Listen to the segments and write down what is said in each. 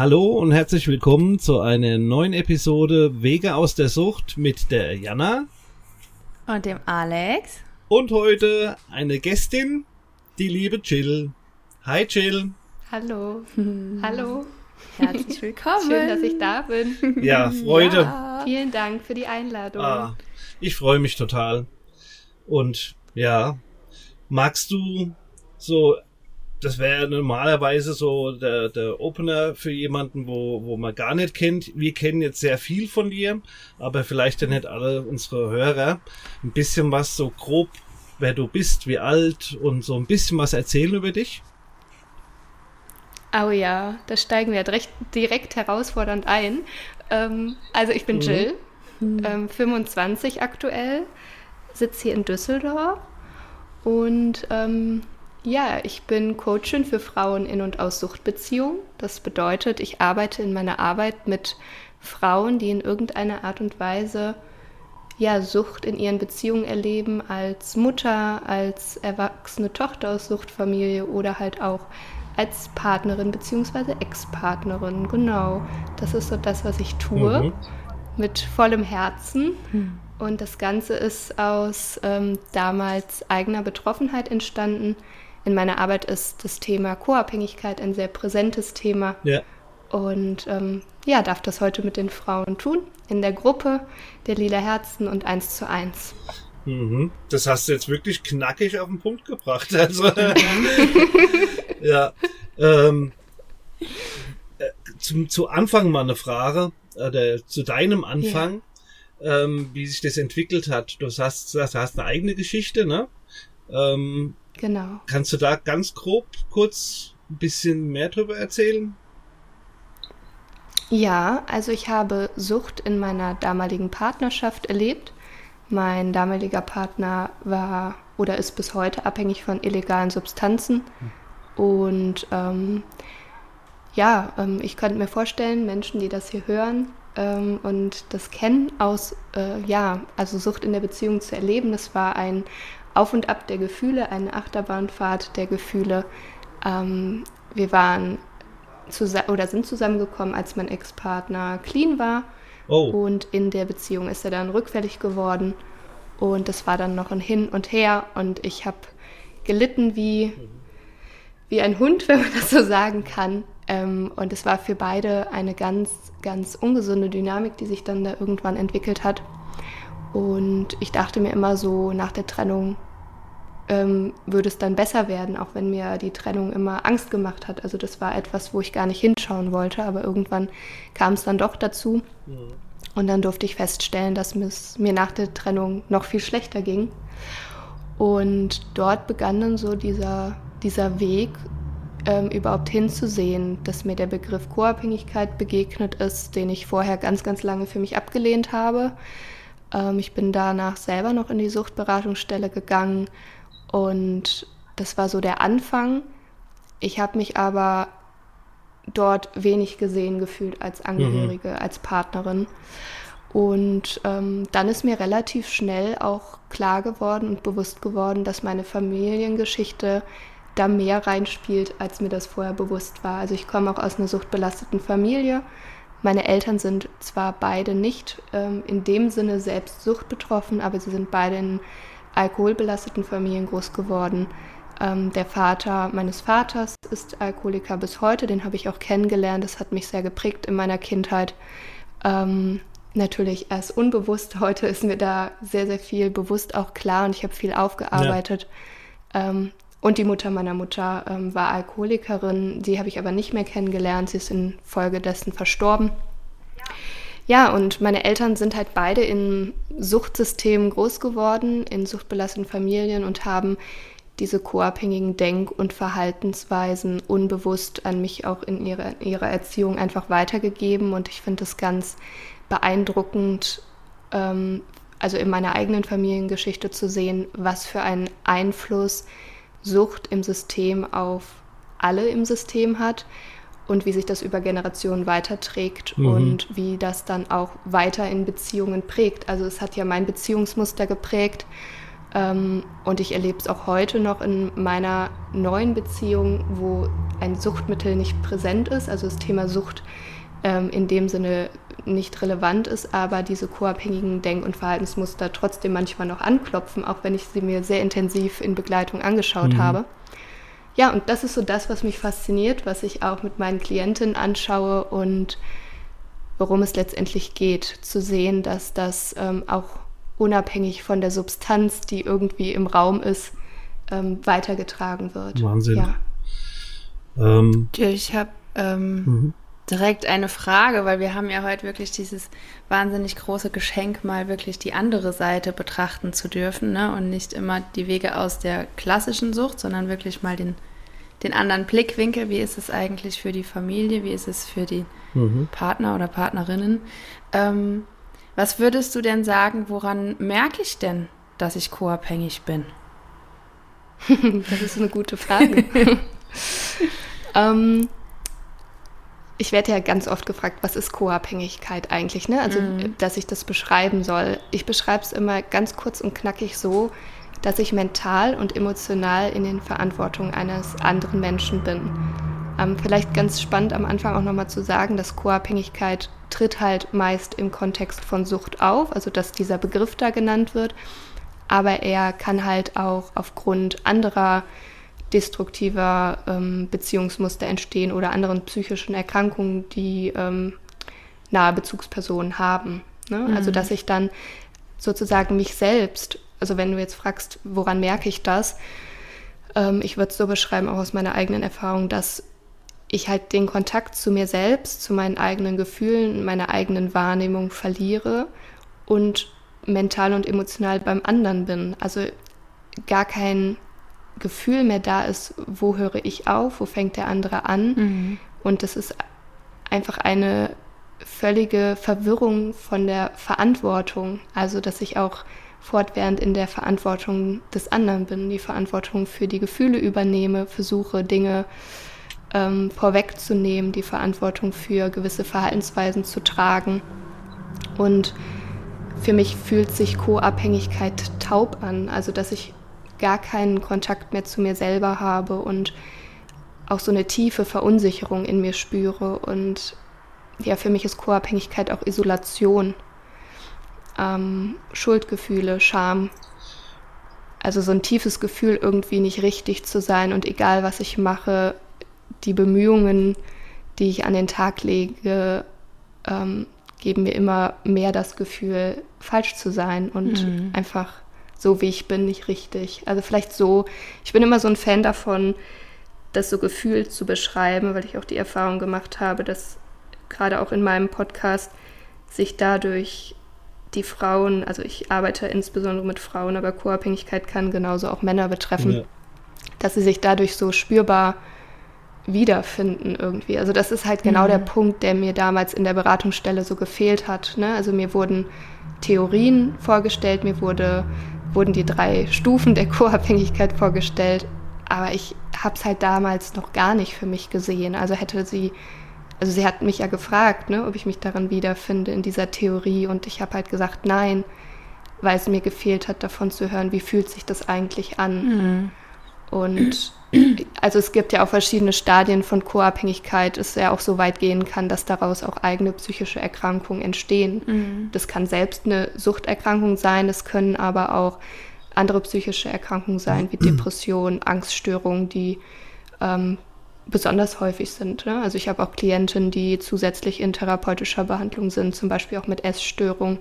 Hallo und herzlich willkommen zu einer neuen Episode Wege aus der Sucht mit der Jana und dem Alex. Und heute eine Gästin, die liebe Jill. Hi Jill. Hallo. Hallo. Herzlich willkommen. Schön, dass ich da bin. Ja, Freude. Ja. Vielen Dank für die Einladung. Ah, ich freue mich total. Und ja, magst du so das wäre normalerweise so der, der Opener für jemanden, wo, wo man gar nicht kennt. Wir kennen jetzt sehr viel von dir, aber vielleicht ja nicht alle unsere Hörer. Ein bisschen was so grob, wer du bist, wie alt und so ein bisschen was erzählen über dich. Oh ja, da steigen wir direkt, direkt herausfordernd ein. Ähm, also ich bin mhm. Jill, ähm, 25 aktuell, sitze hier in Düsseldorf und ähm, ja, ich bin Coachin für Frauen in und aus Suchtbeziehungen. Das bedeutet, ich arbeite in meiner Arbeit mit Frauen, die in irgendeiner Art und Weise ja, Sucht in ihren Beziehungen erleben, als Mutter, als erwachsene Tochter aus Suchtfamilie oder halt auch als Partnerin bzw. Ex-Partnerin. Genau, das ist so das, was ich tue, mhm. mit vollem Herzen. Mhm. Und das Ganze ist aus ähm, damals eigener Betroffenheit entstanden in meiner Arbeit ist das Thema Co-Abhängigkeit ein sehr präsentes Thema. Ja. Und ähm, ja, darf das heute mit den Frauen tun, in der Gruppe der Lila Herzen und eins zu eins. Mhm. Das hast du jetzt wirklich knackig auf den Punkt gebracht. Also, ja. Ähm, äh, zum, zu Anfang mal eine Frage, oder zu deinem Anfang, ja. ähm, wie sich das entwickelt hat. Du hast, du hast eine eigene Geschichte, ne? Ähm, Genau. Kannst du da ganz grob kurz ein bisschen mehr drüber erzählen? Ja, also ich habe Sucht in meiner damaligen Partnerschaft erlebt. Mein damaliger Partner war oder ist bis heute abhängig von illegalen Substanzen. Und ähm, ja, ähm, ich könnte mir vorstellen, Menschen, die das hier hören ähm, und das kennen aus, äh, ja, also Sucht in der Beziehung zu erleben, das war ein auf und Ab der Gefühle, eine Achterbahnfahrt der Gefühle. Ähm, wir waren oder sind zusammengekommen, als mein Ex-Partner clean war. Oh. Und in der Beziehung ist er dann rückfällig geworden. Und das war dann noch ein Hin und Her. Und ich habe gelitten wie, wie ein Hund, wenn man das so sagen kann. Ähm, und es war für beide eine ganz, ganz ungesunde Dynamik, die sich dann da irgendwann entwickelt hat. Und ich dachte mir immer so, nach der Trennung ähm, würde es dann besser werden, auch wenn mir die Trennung immer Angst gemacht hat. Also das war etwas, wo ich gar nicht hinschauen wollte, aber irgendwann kam es dann doch dazu. Mhm. Und dann durfte ich feststellen, dass es mir nach der Trennung noch viel schlechter ging. Und dort begann dann so dieser, dieser Weg, ähm, überhaupt hinzusehen, dass mir der Begriff Co-Abhängigkeit begegnet ist, den ich vorher ganz, ganz lange für mich abgelehnt habe ähm, ich bin danach selber noch in die Suchtberatungsstelle gegangen und das war so der Anfang. Ich habe mich aber dort wenig gesehen gefühlt als Angehörige, mhm. als Partnerin. Und ähm, dann ist mir relativ schnell auch klar geworden und bewusst geworden, dass meine Familiengeschichte da mehr reinspielt, als mir das vorher bewusst war. Also ich komme auch aus einer suchtbelasteten Familie meine Eltern sind zwar beide nicht ähm, in dem Sinne selbst suchtbetroffen, aber sie sind beide in alkoholbelasteten Familien groß geworden. Ähm, der Vater meines Vaters ist Alkoholiker bis heute, den habe ich auch kennengelernt. Das hat mich sehr geprägt in meiner Kindheit. Ähm, natürlich erst unbewusst. Heute ist mir da sehr, sehr viel bewusst auch klar und ich habe viel aufgearbeitet. Ja. Ähm, und die Mutter meiner Mutter ähm, war Alkoholikerin, die habe ich aber nicht mehr kennengelernt. Sie ist infolgedessen verstorben. Ja, und meine Eltern sind halt beide in Suchtsystemen groß geworden, in suchtbelasteten Familien und haben diese co-abhängigen Denk- und Verhaltensweisen unbewusst an mich auch in ihrer, ihrer Erziehung einfach weitergegeben. Und ich finde es ganz beeindruckend, ähm, also in meiner eigenen Familiengeschichte zu sehen, was für einen Einfluss Sucht im System auf alle im System hat und wie sich das über Generationen weiterträgt mhm. und wie das dann auch weiter in Beziehungen prägt. Also es hat ja mein Beziehungsmuster geprägt ähm, und ich erlebe es auch heute noch in meiner neuen Beziehung, wo ein Suchtmittel nicht präsent ist, also das Thema Sucht ähm, in dem Sinne nicht relevant ist, aber diese co-abhängigen Denk- und Verhaltensmuster trotzdem manchmal noch anklopfen, auch wenn ich sie mir sehr intensiv in Begleitung angeschaut mhm. habe. Ja, und das ist so das, was mich fasziniert, was ich auch mit meinen Klientinnen anschaue und worum es letztendlich geht, zu sehen, dass das ähm, auch unabhängig von der Substanz, die irgendwie im Raum ist, ähm, weitergetragen wird. Wahnsinn. Ja. Ähm, ich habe ähm, mhm direkt eine Frage, weil wir haben ja heute wirklich dieses wahnsinnig große Geschenk, mal wirklich die andere Seite betrachten zu dürfen ne? und nicht immer die Wege aus der klassischen Sucht, sondern wirklich mal den, den anderen Blickwinkel. Wie ist es eigentlich für die Familie? Wie ist es für die mhm. Partner oder Partnerinnen? Ähm, was würdest du denn sagen, woran merke ich denn, dass ich co-abhängig bin? das ist eine gute Frage. ähm, ich werde ja ganz oft gefragt, was ist Co-Abhängigkeit eigentlich, ne? Also, mhm. dass ich das beschreiben soll. Ich beschreibe es immer ganz kurz und knackig so, dass ich mental und emotional in den Verantwortung eines anderen Menschen bin. Ähm, vielleicht ganz spannend am Anfang auch nochmal zu sagen, dass Co-Abhängigkeit tritt halt meist im Kontext von Sucht auf, also dass dieser Begriff da genannt wird. Aber er kann halt auch aufgrund anderer destruktiver ähm, Beziehungsmuster entstehen oder anderen psychischen Erkrankungen, die ähm, nahe Bezugspersonen haben. Ne? Mhm. Also dass ich dann sozusagen mich selbst, also wenn du jetzt fragst, woran merke ich das, ähm, ich würde es so beschreiben, auch aus meiner eigenen Erfahrung, dass ich halt den Kontakt zu mir selbst, zu meinen eigenen Gefühlen, meiner eigenen Wahrnehmung verliere und mental und emotional beim anderen bin. Also gar kein Gefühl mehr da ist, wo höre ich auf, wo fängt der andere an. Mhm. Und das ist einfach eine völlige Verwirrung von der Verantwortung. Also, dass ich auch fortwährend in der Verantwortung des anderen bin, die Verantwortung für die Gefühle übernehme, versuche Dinge ähm, vorwegzunehmen, die Verantwortung für gewisse Verhaltensweisen zu tragen. Und für mich fühlt sich Co-Abhängigkeit taub an, also dass ich gar keinen Kontakt mehr zu mir selber habe und auch so eine tiefe Verunsicherung in mir spüre. Und ja, für mich ist Co-Abhängigkeit auch Isolation, ähm, Schuldgefühle, Scham. Also so ein tiefes Gefühl, irgendwie nicht richtig zu sein und egal was ich mache, die Bemühungen, die ich an den Tag lege, ähm, geben mir immer mehr das Gefühl, falsch zu sein und mhm. einfach so wie ich bin, nicht richtig. Also vielleicht so, ich bin immer so ein Fan davon, das so gefühlt zu beschreiben, weil ich auch die Erfahrung gemacht habe, dass gerade auch in meinem Podcast sich dadurch die Frauen, also ich arbeite insbesondere mit Frauen, aber Co-Abhängigkeit kann genauso auch Männer betreffen, ja. dass sie sich dadurch so spürbar wiederfinden irgendwie. Also das ist halt genau mhm. der Punkt, der mir damals in der Beratungsstelle so gefehlt hat. Ne? Also mir wurden Theorien vorgestellt, mir wurde wurden die drei Stufen der Co-Abhängigkeit vorgestellt, aber ich habe es halt damals noch gar nicht für mich gesehen. Also hätte sie, also sie hat mich ja gefragt, ne, ob ich mich darin wiederfinde in dieser Theorie und ich habe halt gesagt nein, weil es mir gefehlt hat, davon zu hören, wie fühlt sich das eigentlich an. Mhm. Und also es gibt ja auch verschiedene Stadien von Co-Abhängigkeit, es ja auch so weit gehen kann, dass daraus auch eigene psychische Erkrankungen entstehen. Mhm. Das kann selbst eine Suchterkrankung sein, es können aber auch andere psychische Erkrankungen sein, wie Depressionen, Angststörungen, die ähm, besonders häufig sind. Ne? Also ich habe auch Klientinnen, die zusätzlich in therapeutischer Behandlung sind, zum Beispiel auch mit Essstörungen,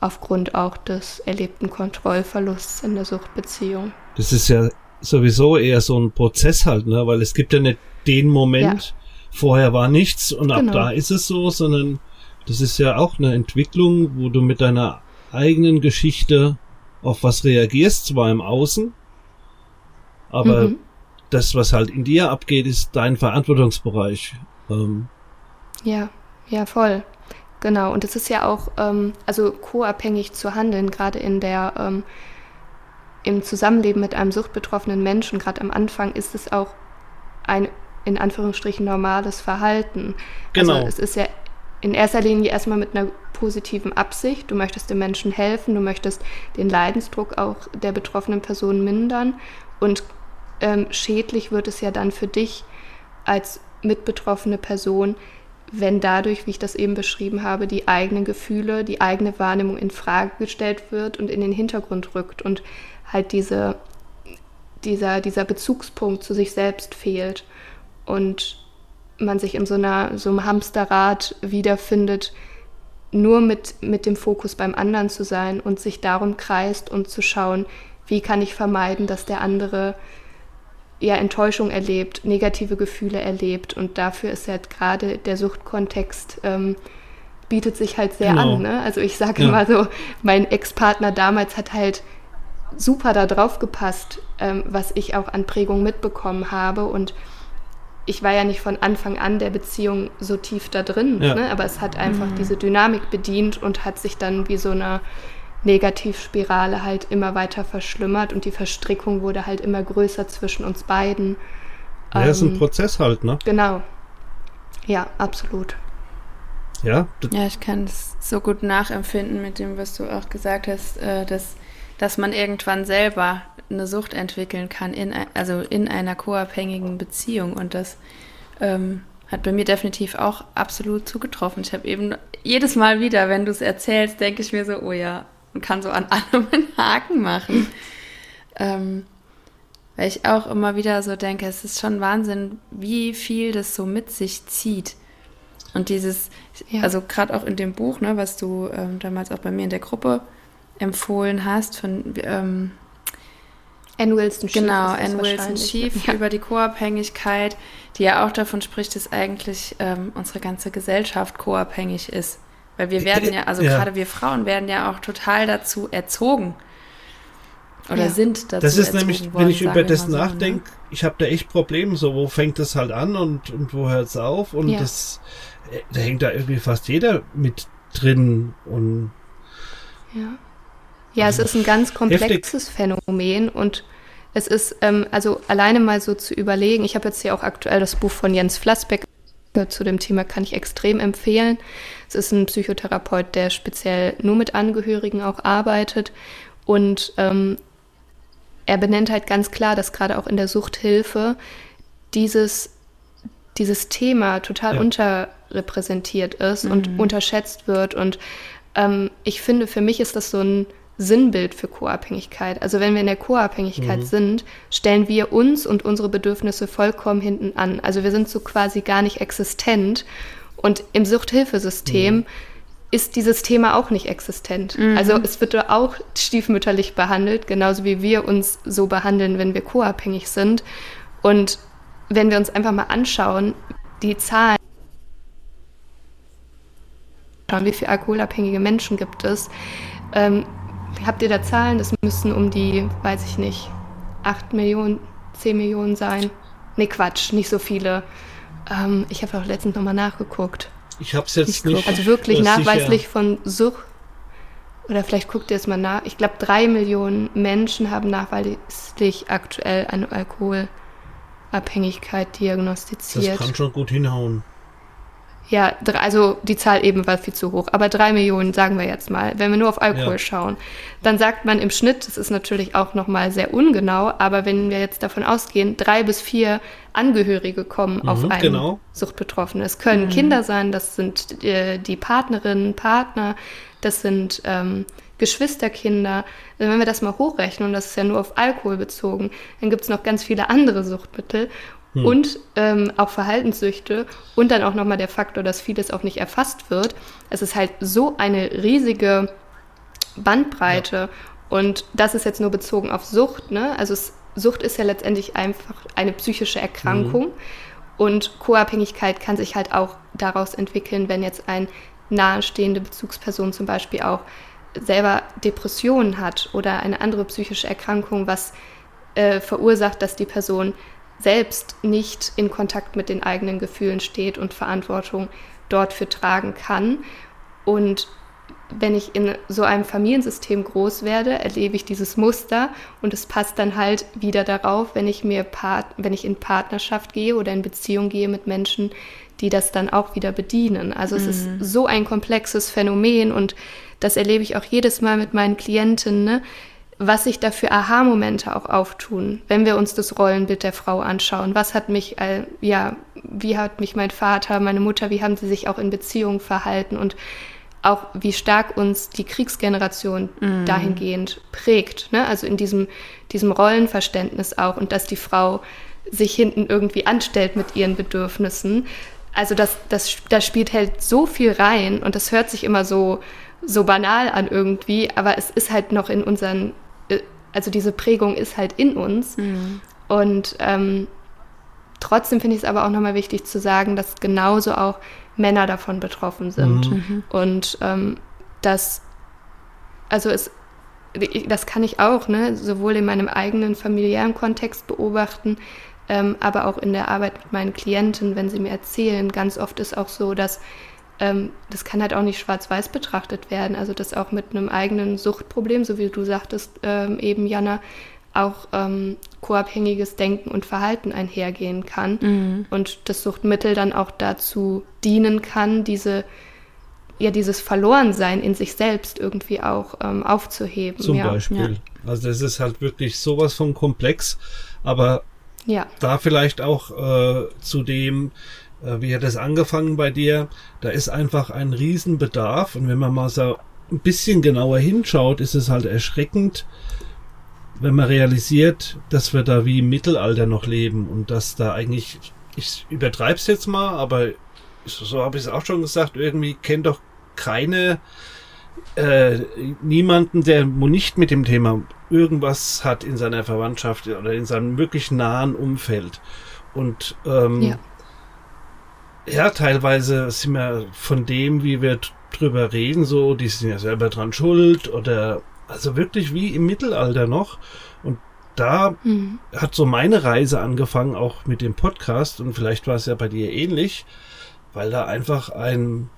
aufgrund auch des erlebten Kontrollverlusts in der Suchtbeziehung. Das ist ja sowieso eher so ein Prozess halt, ne? Weil es gibt ja nicht den Moment, ja. vorher war nichts und genau. ab da ist es so, sondern das ist ja auch eine Entwicklung, wo du mit deiner eigenen Geschichte auf was reagierst, zwar im Außen, Aber mhm. Das, was halt in dir abgeht, ist dein Verantwortungsbereich. Ähm. Ja, ja, voll. Genau. Und es ist ja auch, ähm, also co-abhängig zu handeln, gerade in der, ähm, im Zusammenleben mit einem suchtbetroffenen Menschen, gerade am Anfang, ist es auch ein in Anführungsstrichen normales Verhalten. Also genau. Also es ist ja in erster Linie erstmal mit einer positiven Absicht. Du möchtest dem Menschen helfen, du möchtest den Leidensdruck auch der betroffenen Person mindern. Und ähm, schädlich wird es ja dann für dich als mitbetroffene Person, wenn dadurch, wie ich das eben beschrieben habe, die eigenen Gefühle, die eigene Wahrnehmung in Frage gestellt wird und in den Hintergrund rückt und halt diese, dieser, dieser Bezugspunkt zu sich selbst fehlt und man sich in so, einer, so einem Hamsterrad wiederfindet, nur mit, mit dem Fokus beim anderen zu sein und sich darum kreist und zu schauen, wie kann ich vermeiden, dass der andere ja Enttäuschung erlebt, negative Gefühle erlebt. Und dafür ist halt gerade der Suchtkontext ähm, bietet sich halt sehr genau. an. Ne? Also ich sage ja. immer so, mein Ex-Partner damals hat halt super da drauf gepasst, ähm, was ich auch an Prägung mitbekommen habe und ich war ja nicht von Anfang an der Beziehung so tief da drin, ja. ne? aber es hat einfach mhm. diese Dynamik bedient und hat sich dann wie so eine Negativspirale halt immer weiter verschlimmert und die Verstrickung wurde halt immer größer zwischen uns beiden. Ja, ähm, ist ein ähm, Prozess halt, ne? Genau. Ja, absolut. Ja? Ja, ich kann es so gut nachempfinden mit dem, was du auch gesagt hast, äh, dass, dass man irgendwann selber eine Sucht entwickeln kann, in, also in einer co-abhängigen Beziehung. Und das ähm, hat bei mir definitiv auch absolut zugetroffen. Ich habe eben jedes Mal wieder, wenn du es erzählst, denke ich mir so, oh ja, und kann so an allem einen Haken machen. ähm, weil ich auch immer wieder so denke, es ist schon Wahnsinn, wie viel das so mit sich zieht. Und dieses, ja. also gerade auch in dem Buch, ne, was du ähm, damals auch bei mir in der Gruppe empfohlen hast, von ähm, Anne Wilson Schief. Genau, Anne Wilson Schief ja. über die Co-Abhängigkeit, die ja auch davon spricht, dass eigentlich ähm, unsere ganze Gesellschaft co-abhängig ist. Weil wir werden ja, also ja. gerade wir Frauen werden ja auch total dazu erzogen. Oder ja. sind dazu Das ist nämlich, worden, wenn ich über das so, nachdenke, ne? ich habe da echt Probleme, so wo fängt das halt an und, und wo hört es auf? Und das, äh, da hängt da irgendwie fast jeder mit drin und ja. Ja, es ist ein ganz komplexes heftig. Phänomen und es ist, ähm, also alleine mal so zu überlegen, ich habe jetzt hier auch aktuell das Buch von Jens Flassbeck zu dem Thema, kann ich extrem empfehlen. Es ist ein Psychotherapeut, der speziell nur mit Angehörigen auch arbeitet und ähm, er benennt halt ganz klar, dass gerade auch in der Suchthilfe dieses, dieses Thema total ja. unterrepräsentiert ist mhm. und unterschätzt wird. Und ähm, ich finde, für mich ist das so ein Sinnbild für Co-Abhängigkeit. Also wenn wir in der Co-Abhängigkeit mhm. sind, stellen wir uns und unsere Bedürfnisse vollkommen hinten an. Also wir sind so quasi gar nicht existent. Und im Suchthilfesystem mhm. ist dieses Thema auch nicht existent. Mhm. Also es wird auch stiefmütterlich behandelt, genauso wie wir uns so behandeln, wenn wir co-abhängig sind. Und wenn wir uns einfach mal anschauen, die Zahlen, wie viele alkoholabhängige Menschen gibt es, ähm, Habt ihr da Zahlen? Das müssen um die, weiß ich nicht, 8 Millionen, 10 Millionen sein. Nee, Quatsch, nicht so viele. Ähm, ich habe auch letztens nochmal nachgeguckt. Ich habe es jetzt nicht. Also wirklich nachweislich sicher. von Sucht. Oder vielleicht guckt ihr es mal nach. Ich glaube, drei Millionen Menschen haben nachweislich aktuell eine Alkoholabhängigkeit diagnostiziert. Das kann schon gut hinhauen. Ja, also die Zahl eben war viel zu hoch. Aber drei Millionen, sagen wir jetzt mal, wenn wir nur auf Alkohol ja. schauen, dann sagt man im Schnitt, das ist natürlich auch nochmal sehr ungenau, aber wenn wir jetzt davon ausgehen, drei bis vier Angehörige kommen mhm, auf einen genau. Suchtbetroffenen. Es können mhm. Kinder sein, das sind äh, die Partnerinnen, Partner, das sind ähm, Geschwisterkinder. Wenn wir das mal hochrechnen, und das ist ja nur auf Alkohol bezogen, dann gibt es noch ganz viele andere Suchtmittel hm. und ähm, auch Verhaltenssüchte und dann auch nochmal der Faktor, dass vieles auch nicht erfasst wird. Es ist halt so eine riesige Bandbreite ja. und das ist jetzt nur bezogen auf Sucht. Ne? Also es, Sucht ist ja letztendlich einfach eine psychische Erkrankung mhm. und Co-Abhängigkeit kann sich halt auch daraus entwickeln, wenn jetzt eine nahestehende Bezugsperson zum Beispiel auch selber Depressionen hat oder eine andere psychische Erkrankung, was äh, verursacht, dass die Person selbst nicht in Kontakt mit den eigenen Gefühlen steht und Verantwortung dort für tragen kann. Und wenn ich in so einem Familiensystem groß werde, erlebe ich dieses Muster und es passt dann halt wieder darauf, wenn ich mir Part, wenn ich in Partnerschaft gehe oder in Beziehung gehe mit Menschen, die das dann auch wieder bedienen. Also mhm. es ist mhm. so ein komplexes Phänomen und das erlebe ich auch jedes Mal mit meinen Klientinnen, ne? Was sich da für Aha-Momente auch auftun, wenn wir uns das Rollenbild der Frau anschauen. Was hat mich, äh, ja, wie hat mich mein Vater, meine Mutter, wie haben sie sich auch in Beziehungen verhalten und auch wie stark uns die Kriegsgeneration mm. dahingehend prägt. Ne? Also in diesem, diesem Rollenverständnis auch und dass die Frau sich hinten irgendwie anstellt mit ihren Bedürfnissen. Also das, das, das spielt halt so viel rein und das hört sich immer so, so banal an irgendwie, aber es ist halt noch in unseren, also diese Prägung ist halt in uns. Mm. Und ähm, trotzdem finde ich es aber auch nochmal wichtig zu sagen, dass genauso auch Männer davon betroffen sind. Mhm. mhm. Und ähm, das, also es, das kann ich auch, ne, sowohl in meinem eigenen familiären Kontext beobachten, ähm, aber auch in der Arbeit mit meinen Klienten, wenn sie mir erzählen. Ganz oft ist auch so, dass ähm, das kann halt auch nicht schwarz-weiß betrachtet werden. Also dass auch mit einem eigenen Suchtproblem, so wie du sagtest ähm, eben, Jana, auch ähm, co-abhängiges Denken und Verhalten einhergehen kann mhm. und das Suchtmittel dann auch dazu dienen kann, diese ja dieses Verlorensein in sich selbst irgendwie auch ähm, aufzuheben. Zum ja. Beispiel. Ja. Also das ist halt wirklich sowas von komplex, aber ja. da vielleicht auch äh, zu dem, wie hat das angefangen bei dir, da ist einfach ein Riesenbedarf und wenn man mal so ein bisschen genauer hinschaut, ist es halt erschreckend, wenn man realisiert, dass wir da wie im Mittelalter noch leben und dass da eigentlich, ich übertreibe es jetzt mal, aber so, so habe ich es auch schon gesagt, irgendwie kennt doch keine, äh, niemanden, der nicht mit dem Thema irgendwas hat in seiner Verwandtschaft oder in seinem wirklich nahen Umfeld. Und ähm, ja. Ja, teilweise sind wir von dem, wie wir drüber reden, so, die sind ja selber dran schuld oder also wirklich wie im Mittelalter noch. Und da mhm. hat so meine Reise angefangen, auch mit dem Podcast. Und vielleicht war es ja bei dir ähnlich, weil da einfach ein,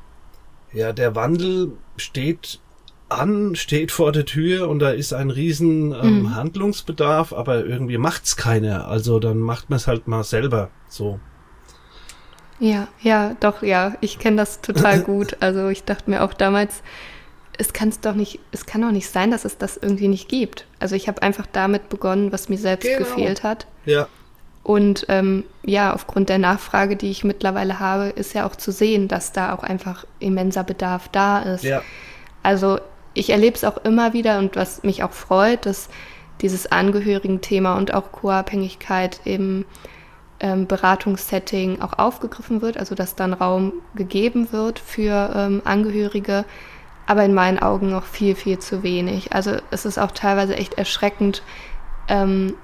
ja, der Wandel steht an, steht vor der Tür und da ist ein riesen ähm, mhm. Handlungsbedarf, aber irgendwie macht's keiner. Also dann macht man es halt mal selber so. Ja, ja, doch, ja, ich kenne das total gut. Also ich dachte mir auch damals, es kann doch nicht, es kann doch nicht sein, dass es das irgendwie nicht gibt. Also ich habe einfach damit begonnen, was mir selbst genau. gefehlt hat. Ja. Und ähm, ja, aufgrund der Nachfrage, die ich mittlerweile habe, ist ja auch zu sehen, dass da auch einfach immenser Bedarf da ist. Ja. Also ich erlebe es auch immer wieder und was mich auch freut, dass dieses Angehörigen-Thema und auch Co-Abhängigkeit im ähm, Beratungssetting auch aufgegriffen wird, also dass dann Raum gegeben wird für ähm, Angehörige, aber in meinen Augen noch viel, viel zu wenig. Also es ist auch teilweise echt erschreckend, ähm,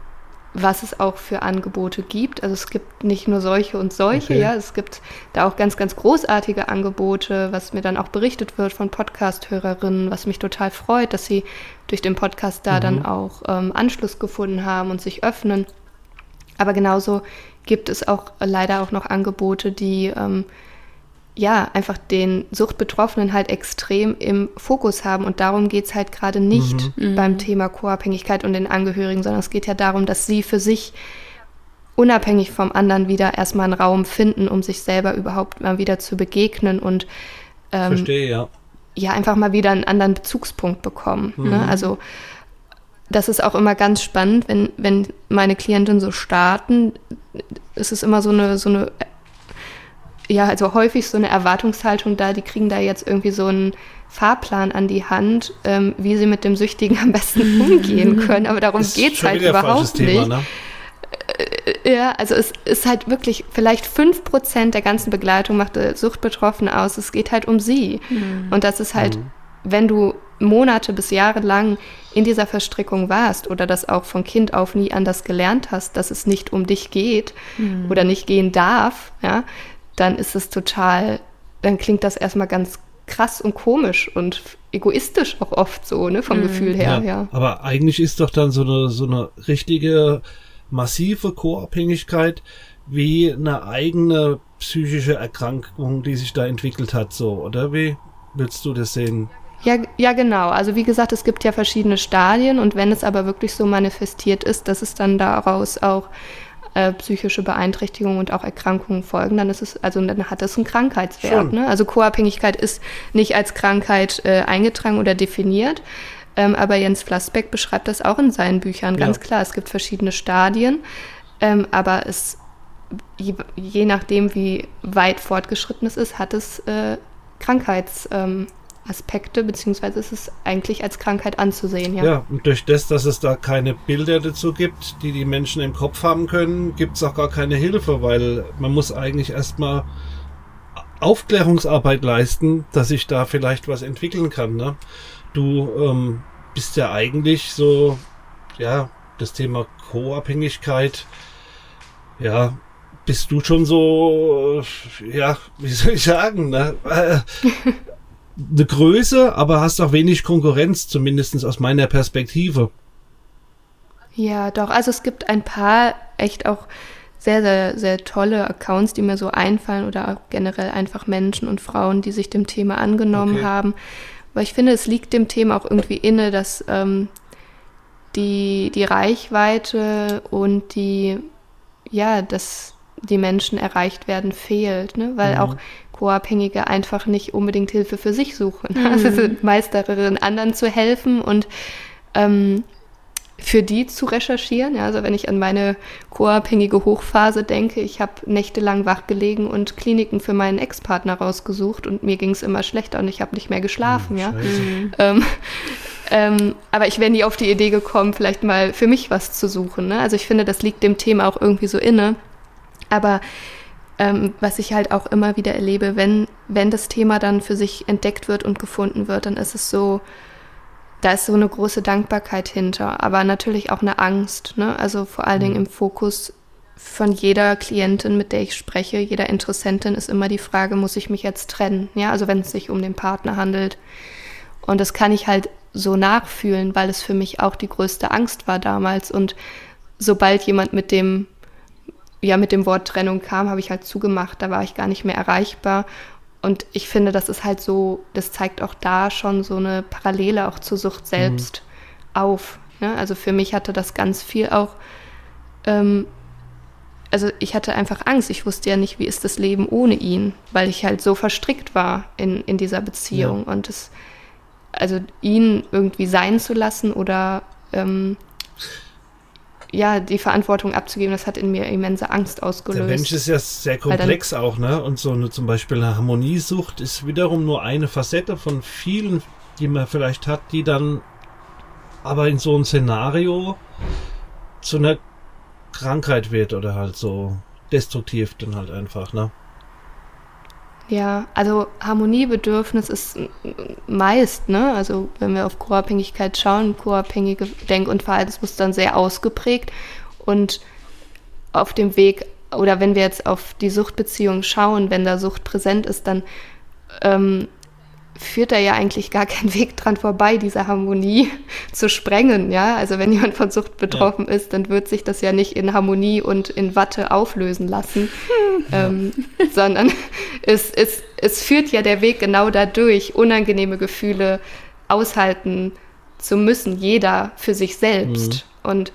was es auch für Angebote gibt. Also es gibt nicht nur solche und solche, okay. ja, es gibt da auch ganz, ganz großartige Angebote, was mir dann auch berichtet wird von Podcast-Hörerinnen, was mich total freut, dass sie durch den Podcast da mhm. dann auch ähm, Anschluss gefunden haben und sich öffnen. Aber genauso gibt es auch leider auch noch Angebote, die ähm, ja, einfach den Suchtbetroffenen halt extrem im Fokus haben. Und darum geht es halt gerade nicht mhm. beim mhm. Thema Co-Abhängigkeit und den Angehörigen, sondern es geht ja darum, dass sie für sich unabhängig vom anderen wieder erstmal einen Raum finden, um sich selber überhaupt mal wieder zu begegnen und ähm, Verstehe, ja. ja, einfach mal wieder einen anderen Bezugspunkt bekommen. Ne? Mhm. Ne? Also das ist auch immer ganz spannend, wenn, wenn meine Klienten so starten, ist es immer so eine, so eine ja, also häufig so eine Erwartungshaltung da, die kriegen da jetzt irgendwie so einen Fahrplan an die Hand, ähm, wie sie mit dem Süchtigen am besten umgehen können. Aber darum geht es halt überhaupt Thema, nicht. Ne? Äh, ja, also es ist halt wirklich, vielleicht 5% der ganzen Begleitung macht Suchtbetroffene aus. Es geht halt um sie. Mhm. Und das ist halt, mhm. wenn du Monate bis Jahre lang in dieser Verstrickung warst oder das auch von Kind auf nie anders gelernt hast, dass es nicht um dich geht mhm. oder nicht gehen darf, ja, dann ist es total, dann klingt das erstmal ganz krass und komisch und egoistisch auch oft so, ne, vom mhm. Gefühl her, ja, ja. Aber eigentlich ist doch dann so eine, so eine richtige massive Co-Abhängigkeit wie eine eigene psychische Erkrankung, die sich da entwickelt hat, so, oder wie willst du das sehen? Ja, ja, genau. Also wie gesagt, es gibt ja verschiedene Stadien und wenn es aber wirklich so manifestiert ist, dass es dann daraus auch äh, psychische Beeinträchtigungen und auch Erkrankungen folgen, dann ist es, also dann hat es einen Krankheitswert. Ne? Also Co-Abhängigkeit ist nicht als Krankheit äh, eingetragen oder definiert. Ähm, aber Jens Flassbeck beschreibt das auch in seinen Büchern, ganz ja. klar. Es gibt verschiedene Stadien, ähm, aber es, je, je, nachdem, wie weit fortgeschritten es ist, hat es äh, Krankheits, ähm, Aspekte, beziehungsweise ist es eigentlich als Krankheit anzusehen, ja. Ja, und durch das, dass es da keine Bilder dazu gibt, die die Menschen im Kopf haben können, gibt es auch gar keine Hilfe, weil man muss eigentlich erstmal Aufklärungsarbeit leisten, dass sich da vielleicht was entwickeln kann. Ne? Du ähm, bist ja eigentlich so, ja, das Thema Co-Abhängigkeit, ja, bist du schon so, ja, wie soll ich sagen, ne? Eine Größe, aber hast auch wenig Konkurrenz, zumindest aus meiner Perspektive. Ja, doch. Also es gibt ein paar echt auch sehr, sehr, sehr tolle Accounts, die mir so einfallen oder auch generell einfach Menschen und Frauen, die sich dem Thema angenommen okay. haben. Aber ich finde, es liegt dem Thema auch irgendwie inne, dass ähm, die, die Reichweite und die, ja, dass die Menschen erreicht werden, fehlt. Ne? Weil mhm. auch Co-Abhängige einfach nicht unbedingt Hilfe für sich suchen. Mhm. Also sind meist darin, anderen zu helfen und ähm, für die zu recherchieren. Ja, also wenn ich an meine co-abhängige Hochphase denke, ich habe nächtelang wach gelegen und Kliniken für meinen Ex-Partner rausgesucht und mir ging es immer schlechter und ich habe nicht mehr geschlafen. Mhm, ja. Mhm. Ähm, ähm, aber ich wäre nie auf die Idee gekommen, vielleicht mal für mich was zu suchen. Ne? Also ich finde, das liegt dem Thema auch irgendwie so inne. Aber ähm, was ich halt auch immer wieder erlebe, wenn, wenn das Thema dann für sich entdeckt wird und gefunden wird, dann ist es so, da ist so eine große Dankbarkeit hinter, aber natürlich auch eine Angst. Ne? Also vor allen Dingen mhm. im Fokus von jeder Klientin, mit der ich spreche, jeder Interessentin ist immer die Frage, muss ich mich jetzt trennen? Ja, also wenn es sich um den Partner handelt. Und das kann ich halt so nachfühlen, weil es für mich auch die größte Angst war damals. Und sobald jemand mit dem ja mit dem Wort Trennung kam, habe ich halt zugemacht. Da war ich gar nicht mehr erreichbar. Und ich finde, das ist halt so, das zeigt auch da schon so eine Parallele auch zur Sucht selbst mhm. auf. Ne? Also für mich hatte das ganz viel auch, ähm, also ich hatte einfach Angst. Ich wusste ja nicht, wie ist das Leben ohne ihn, weil ich halt so verstrickt war in, in dieser Beziehung. Ja. Und es, also ihn irgendwie sein zu lassen oder ähm, ja, die Verantwortung abzugeben, das hat in mir immense Angst ausgelöst. Der Mensch ist ja sehr komplex dann, auch, ne? Und so eine zum Beispiel eine Harmoniesucht ist wiederum nur eine Facette von vielen, die man vielleicht hat, die dann aber in so einem Szenario zu einer Krankheit wird oder halt so destruktiv dann halt einfach, ne? Ja, also Harmoniebedürfnis ist meist, ne, also wenn wir auf Co-Abhängigkeit schauen, co-abhängige Denk- und Verhaltensmuster sehr ausgeprägt und auf dem Weg, oder wenn wir jetzt auf die Suchtbeziehung schauen, wenn da Sucht präsent ist, dann ähm, führt da ja eigentlich gar kein Weg dran vorbei, diese Harmonie zu sprengen, ja. Also wenn jemand von Sucht betroffen ja. ist, dann wird sich das ja nicht in Harmonie und in Watte auflösen lassen, ja. ähm, sondern es, es, es führt ja der Weg genau dadurch, unangenehme Gefühle aushalten zu müssen, jeder für sich selbst. Mhm. Und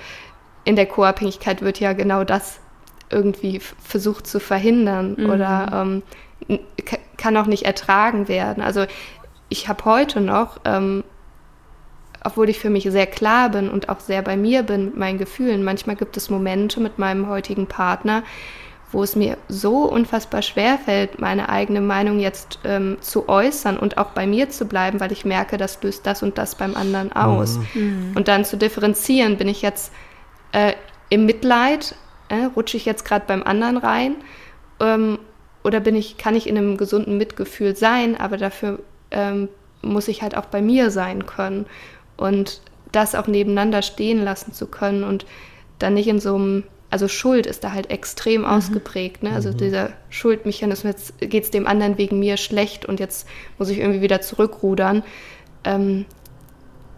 in der Co-Abhängigkeit wird ja genau das irgendwie versucht zu verhindern mhm. oder ähm, kann auch nicht ertragen werden. Also ich habe heute noch, ähm, obwohl ich für mich sehr klar bin und auch sehr bei mir bin mit meinen Gefühlen, manchmal gibt es Momente mit meinem heutigen Partner, wo es mir so unfassbar schwer fällt, meine eigene Meinung jetzt ähm, zu äußern und auch bei mir zu bleiben, weil ich merke, das löst das und das beim anderen aus. Mhm. Und dann zu differenzieren, bin ich jetzt äh, im Mitleid, äh, rutsche ich jetzt gerade beim anderen rein ähm, oder bin ich, kann ich in einem gesunden Mitgefühl sein, aber dafür ähm, muss ich halt auch bei mir sein können und das auch nebeneinander stehen lassen zu können und dann nicht in so einem also Schuld ist da halt extrem mhm. ausgeprägt. Ne? Also mhm. dieser Schuldmechanismus, jetzt geht es dem anderen wegen mir schlecht und jetzt muss ich irgendwie wieder zurückrudern. Ähm,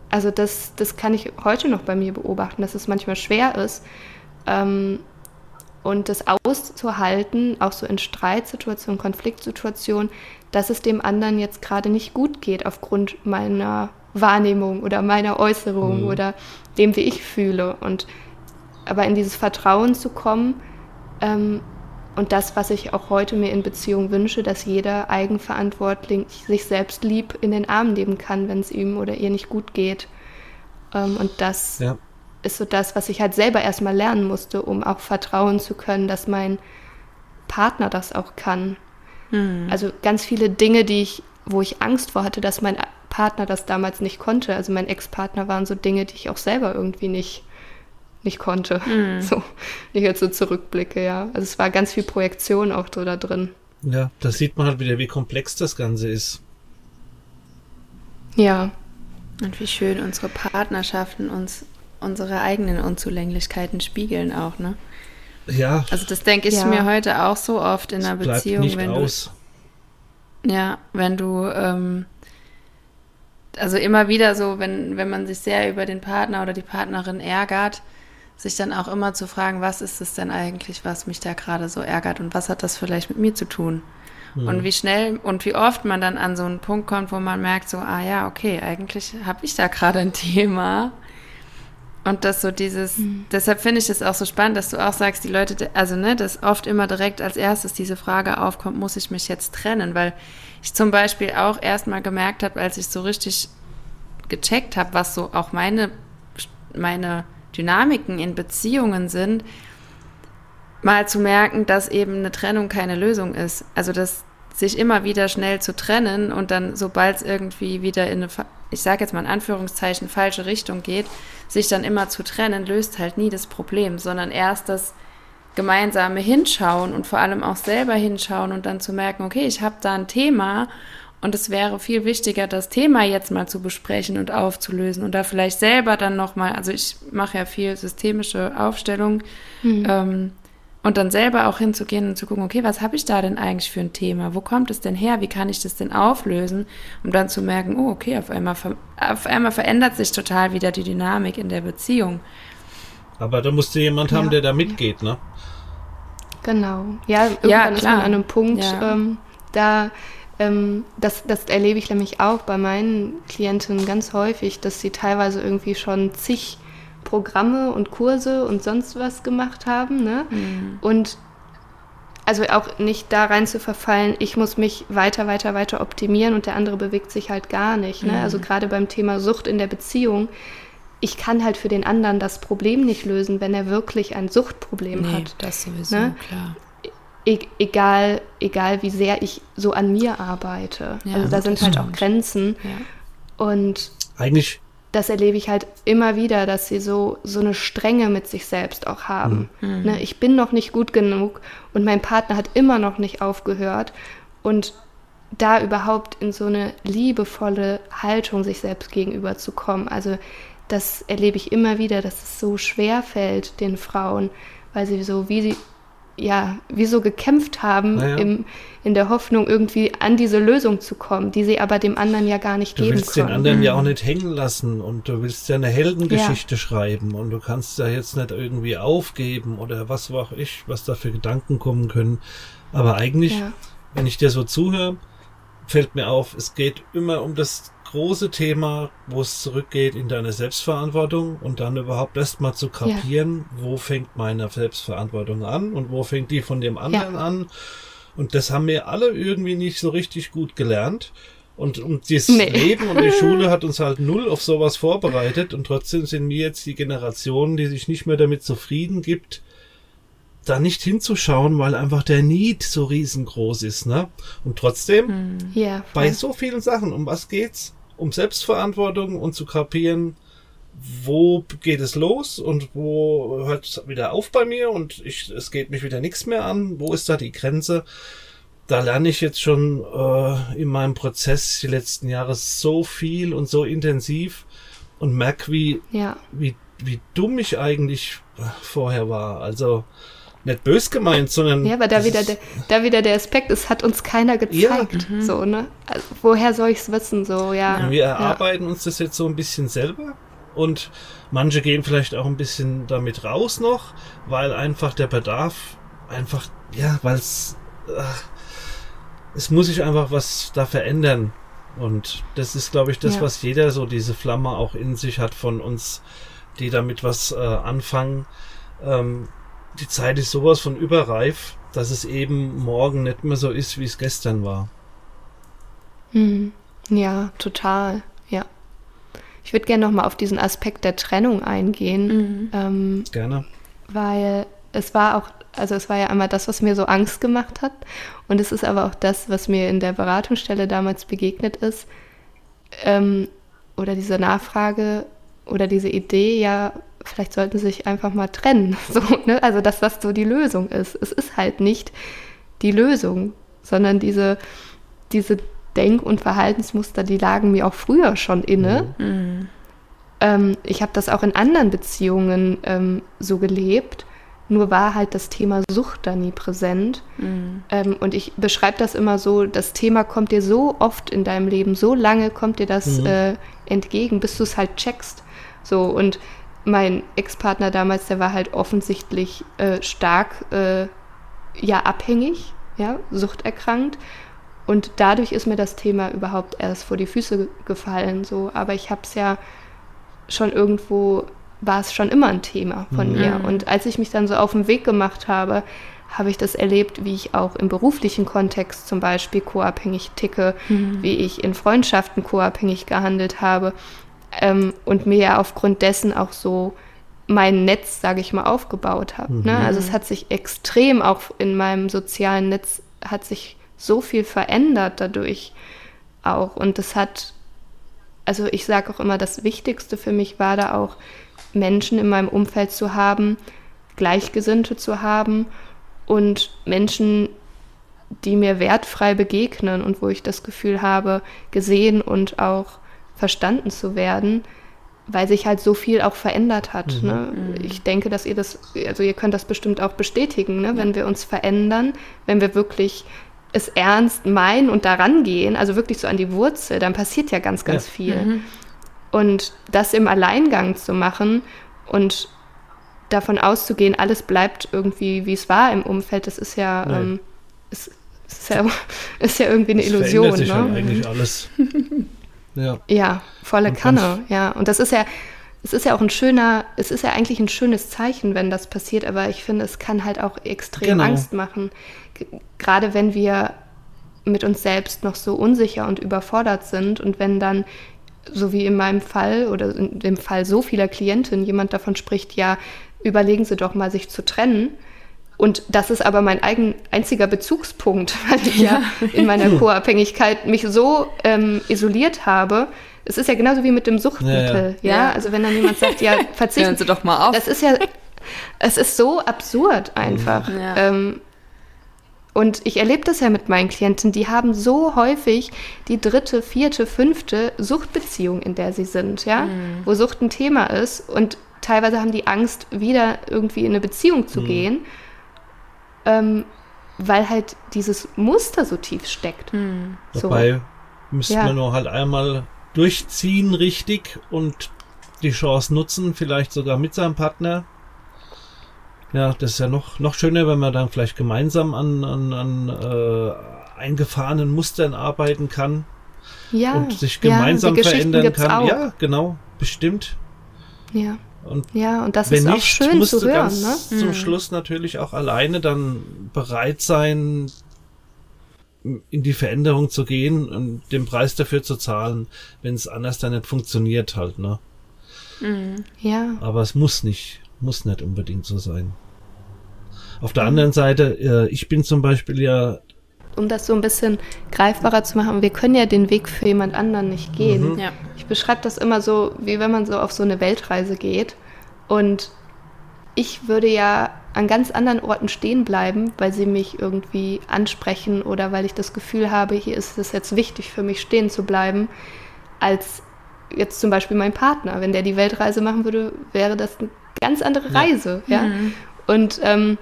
also das, das kann ich heute noch bei mir beobachten, dass es manchmal schwer ist. Ähm, und das auszuhalten, auch so in Streitsituationen, Konfliktsituationen, dass es dem anderen jetzt gerade nicht gut geht aufgrund meiner Wahrnehmung oder meiner Äußerung mhm. oder dem, wie ich fühle. Und aber in dieses Vertrauen zu kommen ähm, und das, was ich auch heute mir in Beziehung wünsche, dass jeder eigenverantwortlich sich selbst lieb in den Arm nehmen kann, wenn es ihm oder ihr nicht gut geht. Ähm, und das ja. Ist so das, was ich halt selber erstmal lernen musste, um auch vertrauen zu können, dass mein Partner das auch kann. Mhm. Also ganz viele Dinge, die ich, wo ich Angst vor hatte, dass mein Partner das damals nicht konnte. Also mein Ex-Partner waren so Dinge, die ich auch selber irgendwie nicht nicht konnte. Mhm. So, ich jetzt so zurückblicke, ja. Also es war ganz viel Projektion auch so da drin. Ja, da sieht man halt wieder, wie komplex das Ganze ist. Ja. Und wie schön unsere Partnerschaften uns unsere eigenen Unzulänglichkeiten spiegeln auch, ne? Ja. Also das denke ich ja. mir heute auch so oft in einer Beziehung, nicht wenn aus. du ja, wenn du ähm, also immer wieder so, wenn wenn man sich sehr über den Partner oder die Partnerin ärgert, sich dann auch immer zu fragen, was ist es denn eigentlich, was mich da gerade so ärgert und was hat das vielleicht mit mir zu tun? Mhm. Und wie schnell und wie oft man dann an so einen Punkt kommt, wo man merkt, so, ah ja, okay, eigentlich habe ich da gerade ein Thema. Und das so dieses, mhm. deshalb finde ich es auch so spannend, dass du auch sagst, die Leute, also ne, dass oft immer direkt als erstes diese Frage aufkommt, muss ich mich jetzt trennen? Weil ich zum Beispiel auch erst mal gemerkt habe, als ich so richtig gecheckt habe, was so auch meine, meine Dynamiken in Beziehungen sind, mal zu merken, dass eben eine Trennung keine Lösung ist. Also dass sich immer wieder schnell zu trennen und dann, sobald es irgendwie wieder in eine, ich sage jetzt mal in Anführungszeichen, falsche Richtung geht, sich dann immer zu trennen, löst halt nie das Problem, sondern erst das gemeinsame Hinschauen und vor allem auch selber hinschauen und dann zu merken, okay, ich habe da ein Thema und es wäre viel wichtiger, das Thema jetzt mal zu besprechen und aufzulösen und da vielleicht selber dann nochmal, also ich mache ja viel systemische Aufstellung mhm. ähm, und dann selber auch hinzugehen und zu gucken, okay, was habe ich da denn eigentlich für ein Thema? Wo kommt es denn her? Wie kann ich das denn auflösen? Um dann zu merken, oh, okay, auf einmal, auf einmal verändert sich total wieder die Dynamik in der Beziehung. Aber da musste jemand ja. haben, der da mitgeht, ne? Genau. Ja, irgendwann ja, ist man an einem Punkt, ja. ähm, da ähm, das, das erlebe ich nämlich auch bei meinen Klientinnen ganz häufig, dass sie teilweise irgendwie schon zig Programme und Kurse und sonst was gemacht haben. Ne? Mhm. Und also auch nicht da rein zu verfallen, ich muss mich weiter, weiter, weiter optimieren und der andere bewegt sich halt gar nicht. Ne? Mhm. Also gerade beim Thema Sucht in der Beziehung, ich kann halt für den anderen das Problem nicht lösen, wenn er wirklich ein Suchtproblem nee, hat. Das sowieso, ne? klar e egal, egal wie sehr ich so an mir arbeite. Ja, also da sind halt auch Grenzen. Ja. Und eigentlich das erlebe ich halt immer wieder, dass sie so, so eine Strenge mit sich selbst auch haben. Mhm. Ne, ich bin noch nicht gut genug und mein Partner hat immer noch nicht aufgehört. Und da überhaupt in so eine liebevolle Haltung sich selbst gegenüber zu kommen. Also das erlebe ich immer wieder, dass es so schwer fällt den Frauen, weil sie so wie sie ja, wie so gekämpft haben, ja. im, in der Hoffnung, irgendwie an diese Lösung zu kommen, die sie aber dem anderen ja gar nicht du geben können. Du willst den anderen ja auch nicht hängen lassen und du willst ja eine Heldengeschichte ja. schreiben und du kannst ja jetzt nicht irgendwie aufgeben oder was auch ich, was da für Gedanken kommen können. Aber eigentlich, ja. wenn ich dir so zuhöre, fällt mir auf, es geht immer um das große Thema, wo es zurückgeht in deine Selbstverantwortung und dann überhaupt erstmal zu kapieren, ja. wo fängt meine Selbstverantwortung an und wo fängt die von dem anderen ja. an. Und das haben wir alle irgendwie nicht so richtig gut gelernt. Und, und das nee. Leben und die Schule hat uns halt null auf sowas vorbereitet und trotzdem sind wir jetzt die Generation, die sich nicht mehr damit zufrieden gibt, da nicht hinzuschauen, weil einfach der Need so riesengroß ist, ne? Und trotzdem, hm. ja, bei so vielen Sachen, um was geht's? Um Selbstverantwortung und zu kapieren, wo geht es los und wo hört es wieder auf bei mir und ich, es geht mich wieder nichts mehr an. Wo ist da die Grenze? Da lerne ich jetzt schon äh, in meinem Prozess die letzten Jahre so viel und so intensiv und merke, wie, ja. wie, wie dumm ich eigentlich vorher war. Also nicht bös gemeint, sondern. Ja, aber da wieder, der, da wieder der Aspekt, es hat uns keiner gezeigt. Ja. So, ne? Also, woher soll ich es wissen? So, ja. Wir erarbeiten ja. uns das jetzt so ein bisschen selber und manche gehen vielleicht auch ein bisschen damit raus noch, weil einfach der Bedarf einfach, ja, weil es, es muss sich einfach was da verändern. Und das ist, glaube ich, das, ja. was jeder so diese Flamme auch in sich hat von uns, die damit was äh, anfangen. Ähm, die Zeit ist sowas von überreif, dass es eben morgen nicht mehr so ist, wie es gestern war. Hm. Ja, total. Ja. Ich würde gerne nochmal auf diesen Aspekt der Trennung eingehen. Mhm. Ähm, gerne. Weil es war auch, also es war ja einmal das, was mir so Angst gemacht hat. Und es ist aber auch das, was mir in der Beratungsstelle damals begegnet ist. Ähm, oder diese Nachfrage oder diese Idee, ja, vielleicht sollten sie sich einfach mal trennen. So, ne? Also, dass das so die Lösung ist. Es ist halt nicht die Lösung, sondern diese, diese Denk- und Verhaltensmuster, die lagen mir auch früher schon inne. Mhm. Ähm, ich habe das auch in anderen Beziehungen ähm, so gelebt. Nur war halt das Thema Sucht da nie präsent. Mhm. Ähm, und ich beschreibe das immer so, das Thema kommt dir so oft in deinem Leben, so lange kommt dir das mhm. äh, entgegen, bis du es halt checkst. So, und mein Ex-Partner damals, der war halt offensichtlich äh, stark äh, ja abhängig, ja, suchterkrankt. Und dadurch ist mir das Thema überhaupt erst vor die Füße gefallen. So, aber ich habe es ja schon irgendwo, war es schon immer ein Thema von mhm. mir. Und als ich mich dann so auf den Weg gemacht habe, habe ich das erlebt, wie ich auch im beruflichen Kontext zum Beispiel co-abhängig ticke, mhm. wie ich in Freundschaften co-abhängig gehandelt habe ähm, und mir ja aufgrund dessen auch so mein Netz, sage ich mal, aufgebaut habe. Ne? Mhm. Ne? Also es hat sich extrem auch in meinem sozialen Netz hat sich so viel verändert dadurch auch und das hat, also ich sage auch immer, das Wichtigste für mich war da auch Menschen in meinem Umfeld zu haben, Gleichgesinnte zu haben und Menschen, die mir wertfrei begegnen und wo ich das Gefühl habe, gesehen und auch verstanden zu werden, weil sich halt so viel auch verändert hat. Mhm. Ne? Mhm. Ich denke, dass ihr das, also ihr könnt das bestimmt auch bestätigen, ne? wenn wir uns verändern, wenn wir wirklich es ernst meinen und daran gehen, also wirklich so an die Wurzel, dann passiert ja ganz, ganz ja. viel. Mhm. Und das im Alleingang zu machen und davon auszugehen, alles bleibt irgendwie, wie es war im Umfeld, das ist ja, ähm, ist, ist, ja, ist ja irgendwie eine es Illusion. Verändert sich ne? halt eigentlich alles. Ja, ja volle und Kanne, ja. Und das ist ja, es ist ja auch ein schöner, es ist ja eigentlich ein schönes Zeichen, wenn das passiert, aber ich finde, es kann halt auch extrem genau. Angst machen. Gerade wenn wir mit uns selbst noch so unsicher und überfordert sind und wenn dann, so wie in meinem Fall oder in dem Fall so vieler Klientinnen, jemand davon spricht, ja, überlegen Sie doch mal, sich zu trennen, und das ist aber mein eigen, einziger Bezugspunkt, weil ich ja, ja in meiner Co-Abhängigkeit mich so ähm, isoliert habe. Es ist ja genauso wie mit dem Suchtmittel, ja, ja. ja? Also wenn dann jemand sagt, ja, verzichten Sie doch mal auf. Das ist ja, es ist so absurd einfach. Ähm, und ich erlebe das ja mit meinen Klienten, die haben so häufig die dritte, vierte, fünfte Suchtbeziehung, in der sie sind, ja, mhm. wo Sucht ein Thema ist und teilweise haben die Angst, wieder irgendwie in eine Beziehung zu mhm. gehen ähm, weil halt dieses Muster so tief steckt. Hm. So. Dabei müsste ja. man nur halt einmal durchziehen richtig und die Chance nutzen, vielleicht sogar mit seinem Partner. Ja, das ist ja noch, noch schöner, wenn man dann vielleicht gemeinsam an, an, an äh, eingefahrenen Mustern arbeiten kann. Ja, und sich gemeinsam ja, verändern kann. Auch. Ja, genau, bestimmt. Ja. Und ja, und das ist auch nicht, schön musst zu hören. Ganz ne? Zum mhm. Schluss natürlich auch alleine dann bereit sein, in die Veränderung zu gehen und den Preis dafür zu zahlen, wenn es anders dann nicht funktioniert halt, ne? Mhm. Ja. Aber es muss nicht, muss nicht unbedingt so sein. Auf der mhm. anderen Seite, äh, ich bin zum Beispiel ja um das so ein bisschen greifbarer zu machen, wir können ja den Weg für jemand anderen nicht gehen. Mhm. Ja. Ich beschreibe das immer so, wie wenn man so auf so eine Weltreise geht. Und ich würde ja an ganz anderen Orten stehen bleiben, weil sie mich irgendwie ansprechen oder weil ich das Gefühl habe, hier ist es jetzt wichtig für mich stehen zu bleiben, als jetzt zum Beispiel mein Partner. Wenn der die Weltreise machen würde, wäre das eine ganz andere Reise. Ja. ja? Mhm. Und ähm,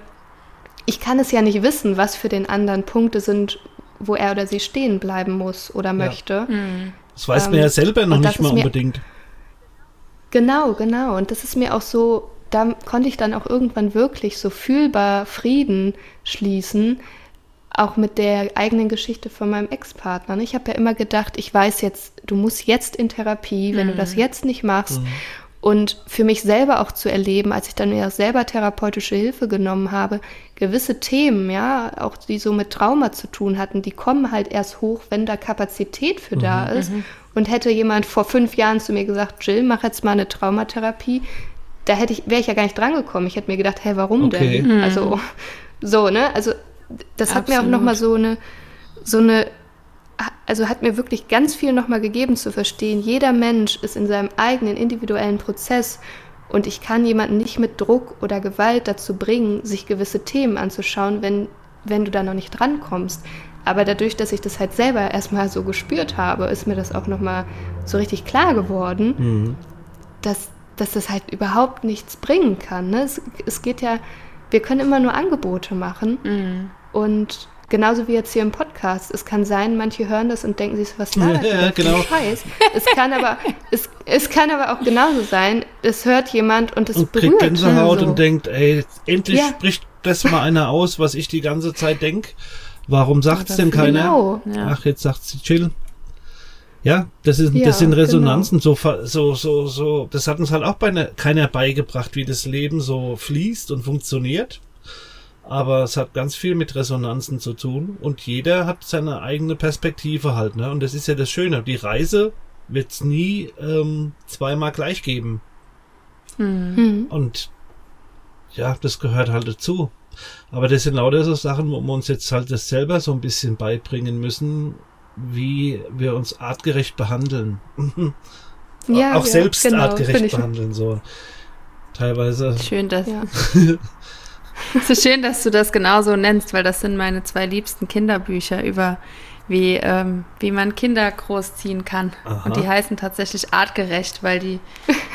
ich kann es ja nicht wissen, was für den anderen Punkte sind, wo er oder sie stehen bleiben muss oder möchte. Ja. Mhm. Das weiß man ja ähm, selber noch nicht mal unbedingt. Genau, genau. Und das ist mir auch so, da konnte ich dann auch irgendwann wirklich so fühlbar Frieden schließen, auch mit der eigenen Geschichte von meinem Ex-Partner. Ich habe ja immer gedacht, ich weiß jetzt, du musst jetzt in Therapie, wenn mhm. du das mhm. jetzt nicht machst. Mhm. Und für mich selber auch zu erleben, als ich dann ja selber therapeutische Hilfe genommen habe, gewisse Themen, ja, auch die so mit Trauma zu tun hatten, die kommen halt erst hoch, wenn da Kapazität für mhm. da ist. Mhm. Und hätte jemand vor fünf Jahren zu mir gesagt, Jill, mach jetzt mal eine Traumatherapie, da hätte ich, wäre ich ja gar nicht drangekommen. Ich hätte mir gedacht, hä, warum okay. denn? Mhm. Also, so, ne? Also, das Absolut. hat mir auch nochmal so eine, so eine, also hat mir wirklich ganz viel nochmal gegeben zu verstehen. Jeder Mensch ist in seinem eigenen individuellen Prozess und ich kann jemanden nicht mit Druck oder Gewalt dazu bringen, sich gewisse Themen anzuschauen, wenn, wenn du da noch nicht drankommst. Aber dadurch, dass ich das halt selber erstmal so gespürt habe, ist mir das auch nochmal so richtig klar geworden, mhm. dass, dass das halt überhaupt nichts bringen kann. Ne? Es, es geht ja, wir können immer nur Angebote machen. Mhm. Und genauso wie jetzt hier im Podcast. Es kann sein, manche hören das und denken sich so, was labert ja, genau. Scheiß. Es kann aber, es, es kann aber auch genauso sein, es hört jemand und es und berührt. kriegt Gänsehaut so. und denkt, ey, endlich ja. spricht das mal einer aus, was ich die ganze Zeit denke. Warum sagt es denn keiner? Genau. Ja. Ach, jetzt sagt sie chill. Ja, das, ist, ja, das sind genau. Resonanzen, genau. so, so, so, so, das hat uns halt auch bei ne, keiner beigebracht, wie das Leben so fließt und funktioniert. Aber es hat ganz viel mit Resonanzen zu tun und jeder hat seine eigene Perspektive halt, ne? Und das ist ja das Schöne. Die Reise wird es nie ähm, zweimal gleich geben. Mhm. Und ja, das gehört halt dazu. Aber das sind lauter so Sachen, wo wir uns jetzt halt das selber so ein bisschen beibringen müssen, wie wir uns artgerecht behandeln. ja, auch ja, selbst genau, artgerecht behandeln, so. Teilweise. Schön, dass. Ja. es ist schön, dass du das genauso nennst, weil das sind meine zwei liebsten Kinderbücher über wie, ähm, wie man Kinder großziehen kann. Aha. Und die heißen tatsächlich artgerecht, weil die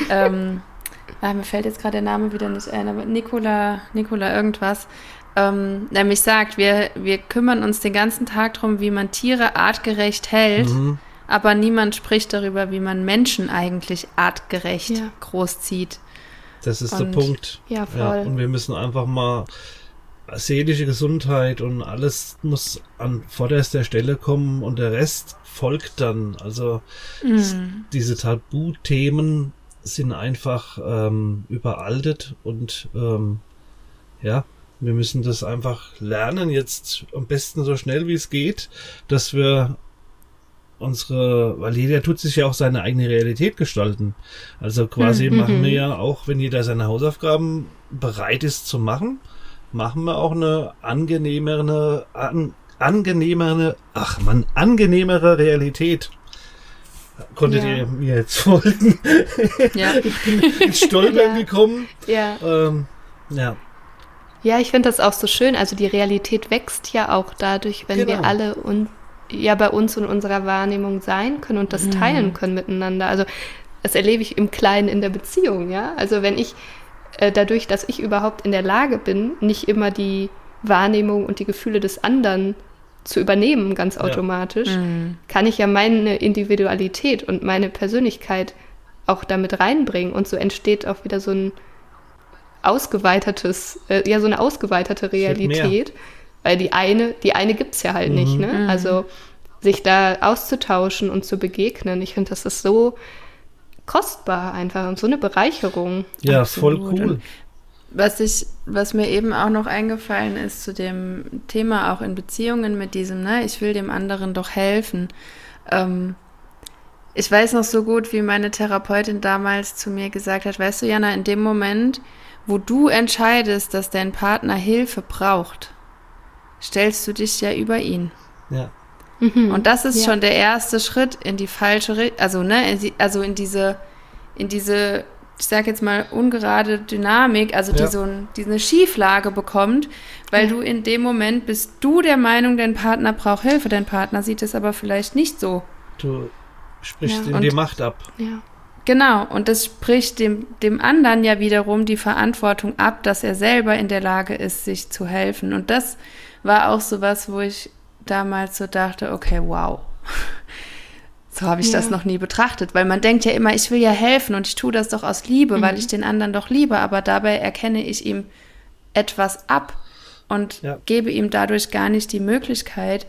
ähm, ah, mir fällt jetzt gerade der Name wieder nicht ein, aber Nicola, Nicola irgendwas, ähm, nämlich sagt, wir, wir kümmern uns den ganzen Tag darum, wie man Tiere artgerecht hält, mhm. aber niemand spricht darüber, wie man Menschen eigentlich artgerecht ja. großzieht. Das ist und, der Punkt. Ja, voll. Ja, und wir müssen einfach mal seelische Gesundheit und alles muss an vorderster Stelle kommen und der Rest folgt dann. Also mm. diese Tabuthemen sind einfach ähm, überaltet und ähm, ja, wir müssen das einfach lernen jetzt am besten so schnell wie es geht, dass wir unsere, weil jeder tut sich ja auch seine eigene Realität gestalten. Also quasi mhm. machen wir mhm. ja auch, wenn jeder seine Hausaufgaben bereit ist zu machen, machen wir auch eine angenehmere, an, angenehmere, ach man, angenehmere Realität. Konntet ja. ihr mir jetzt folgen? Ja. ich bin ins Stolpern ja. gekommen. Ja. Ähm, ja. Ja, ich finde das auch so schön. Also die Realität wächst ja auch dadurch, wenn genau. wir alle und ja bei uns und unserer Wahrnehmung sein können und das mhm. teilen können miteinander. Also das erlebe ich im Kleinen in der Beziehung, ja. Also wenn ich äh, dadurch, dass ich überhaupt in der Lage bin, nicht immer die Wahrnehmung und die Gefühle des anderen zu übernehmen, ganz automatisch, ja. mhm. kann ich ja meine Individualität und meine Persönlichkeit auch damit reinbringen. Und so entsteht auch wieder so ein ausgeweitetes, äh, ja, so eine ausgeweitete Realität. Weil die eine, die eine gibt es ja halt mhm. nicht, ne? Mhm. Also sich da auszutauschen und zu begegnen, ich finde, das ist so kostbar einfach und so eine Bereicherung. Ja, Absolut. voll cool. Und was ich, was mir eben auch noch eingefallen ist zu dem Thema auch in Beziehungen mit diesem, ne, ich will dem anderen doch helfen. Ähm, ich weiß noch so gut, wie meine Therapeutin damals zu mir gesagt hat, weißt du, Jana, in dem Moment, wo du entscheidest, dass dein Partner Hilfe braucht, stellst du dich ja über ihn. Ja. Mhm. Und das ist ja. schon der erste Schritt in die falsche Richtung, also ne, also in diese, in diese ich sag jetzt mal, ungerade Dynamik, also ja. die so ein, die eine Schieflage bekommt, weil ja. du in dem Moment bist du der Meinung, dein Partner braucht Hilfe, dein Partner sieht es aber vielleicht nicht so. Du, spricht ja, in die Macht ab. Ja. Genau, und das spricht dem, dem anderen ja wiederum die Verantwortung ab, dass er selber in der Lage ist, sich zu helfen. Und das war auch so was, wo ich damals so dachte, okay, wow. So habe ich ja. das noch nie betrachtet, weil man denkt ja immer, ich will ja helfen und ich tue das doch aus Liebe, mhm. weil ich den anderen doch liebe, aber dabei erkenne ich ihm etwas ab und ja. gebe ihm dadurch gar nicht die Möglichkeit,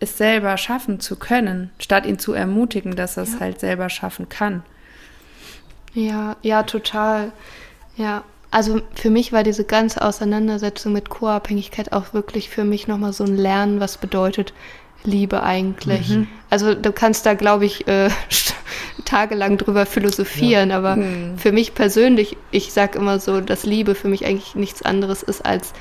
es selber schaffen zu können, statt ihn zu ermutigen, dass er es ja. halt selber schaffen kann. Ja, ja, total. Ja, also für mich war diese ganze Auseinandersetzung mit Co-Abhängigkeit auch wirklich für mich nochmal so ein Lernen, was bedeutet Liebe eigentlich. Mhm. Also du kannst da, glaube ich, äh, tagelang drüber philosophieren, ja. aber mhm. für mich persönlich, ich sage immer so, dass Liebe für mich eigentlich nichts anderes ist als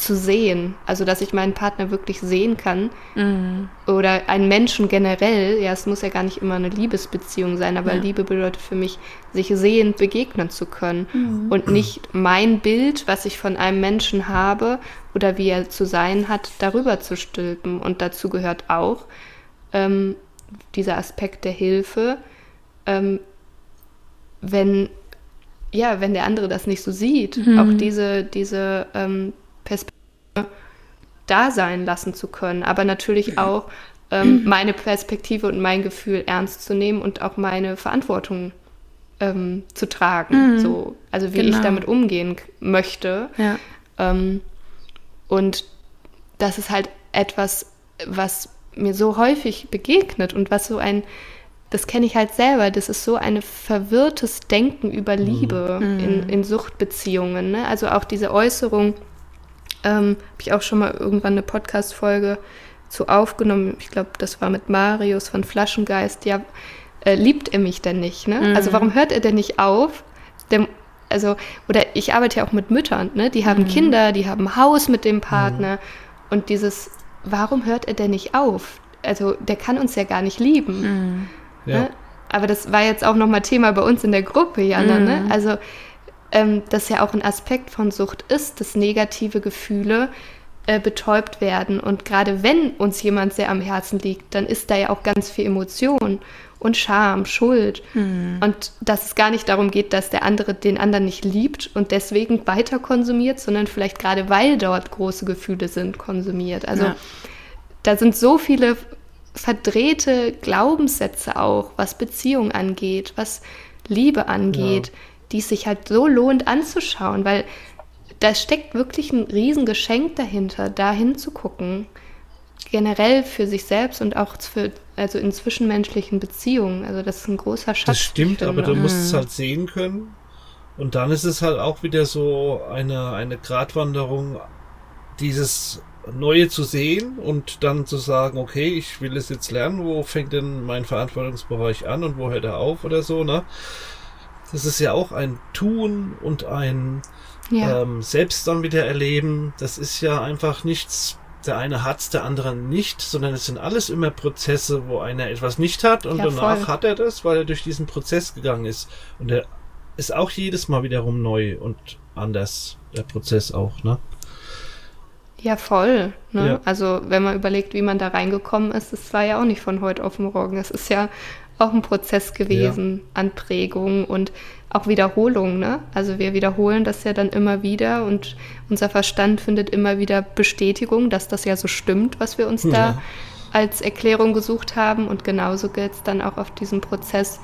zu sehen. Also, dass ich meinen Partner wirklich sehen kann. Mhm. Oder einen Menschen generell. Ja, es muss ja gar nicht immer eine Liebesbeziehung sein, aber ja. Liebe bedeutet für mich, sich sehend begegnen zu können. Mhm. Und nicht mein Bild, was ich von einem Menschen habe oder wie er zu sein hat, darüber zu stülpen. Und dazu gehört auch ähm, dieser Aspekt der Hilfe. Ähm, wenn ja, wenn der andere das nicht so sieht, mhm. auch diese, diese ähm, Perspektive da sein lassen zu können, aber natürlich auch ähm, meine Perspektive und mein Gefühl ernst zu nehmen und auch meine Verantwortung ähm, zu tragen. Mhm. So, also wie genau. ich damit umgehen möchte. Ja. Ähm, und das ist halt etwas, was mir so häufig begegnet und was so ein, das kenne ich halt selber, das ist so ein verwirrtes Denken über Liebe mhm. in, in Suchtbeziehungen. Ne? Also auch diese Äußerung, ähm, Habe ich auch schon mal irgendwann eine Podcast-Folge zu aufgenommen. Ich glaube, das war mit Marius von Flaschengeist. Ja, äh, liebt er mich denn nicht? Ne? Mhm. Also warum hört er denn nicht auf? Der, also, oder ich arbeite ja auch mit Müttern, ne? Die haben mhm. Kinder, die haben ein Haus mit dem Partner. Mhm. Und dieses, warum hört er denn nicht auf? Also, der kann uns ja gar nicht lieben. Mhm. Ne? Ja. Aber das war jetzt auch nochmal Thema bei uns in der Gruppe, Jana. Ne? Mhm. Also, ähm, das ja auch ein Aspekt von Sucht ist, dass negative Gefühle äh, betäubt werden. Und gerade wenn uns jemand sehr am Herzen liegt, dann ist da ja auch ganz viel Emotion und Scham, Schuld. Mhm. Und dass es gar nicht darum geht, dass der andere den anderen nicht liebt und deswegen weiter konsumiert, sondern vielleicht gerade weil dort große Gefühle sind, konsumiert. Also ja. da sind so viele verdrehte Glaubenssätze auch, was Beziehung angeht, was Liebe angeht. Ja die es sich halt so lohnt anzuschauen, weil da steckt wirklich ein Riesengeschenk dahinter, da hinzugucken. Generell für sich selbst und auch für, also in zwischenmenschlichen Beziehungen. Also das ist ein großer Schatz. Das stimmt, aber du musst es mhm. halt sehen können. Und dann ist es halt auch wieder so eine, eine Gratwanderung, dieses Neue zu sehen und dann zu sagen, okay, ich will es jetzt lernen, wo fängt denn mein Verantwortungsbereich an und wo hört er auf oder so, ne? Das ist ja auch ein Tun und ein ja. ähm, Selbst dann wieder erleben. Das ist ja einfach nichts. Der eine hat's, der andere nicht, sondern es sind alles immer Prozesse, wo einer etwas nicht hat und ja, danach voll. hat er das, weil er durch diesen Prozess gegangen ist. Und er ist auch jedes Mal wiederum neu und anders, der Prozess auch, ne? Ja, voll. Ne? Ja. Also wenn man überlegt, wie man da reingekommen ist, das war ja auch nicht von heute auf morgen. Es ist ja auch ein Prozess gewesen ja. an Prägung und auch Wiederholung. Ne? Also wir wiederholen das ja dann immer wieder und unser Verstand findet immer wieder Bestätigung, dass das ja so stimmt, was wir uns ja. da als Erklärung gesucht haben. Und genauso gilt es dann auch auf diesen Prozess.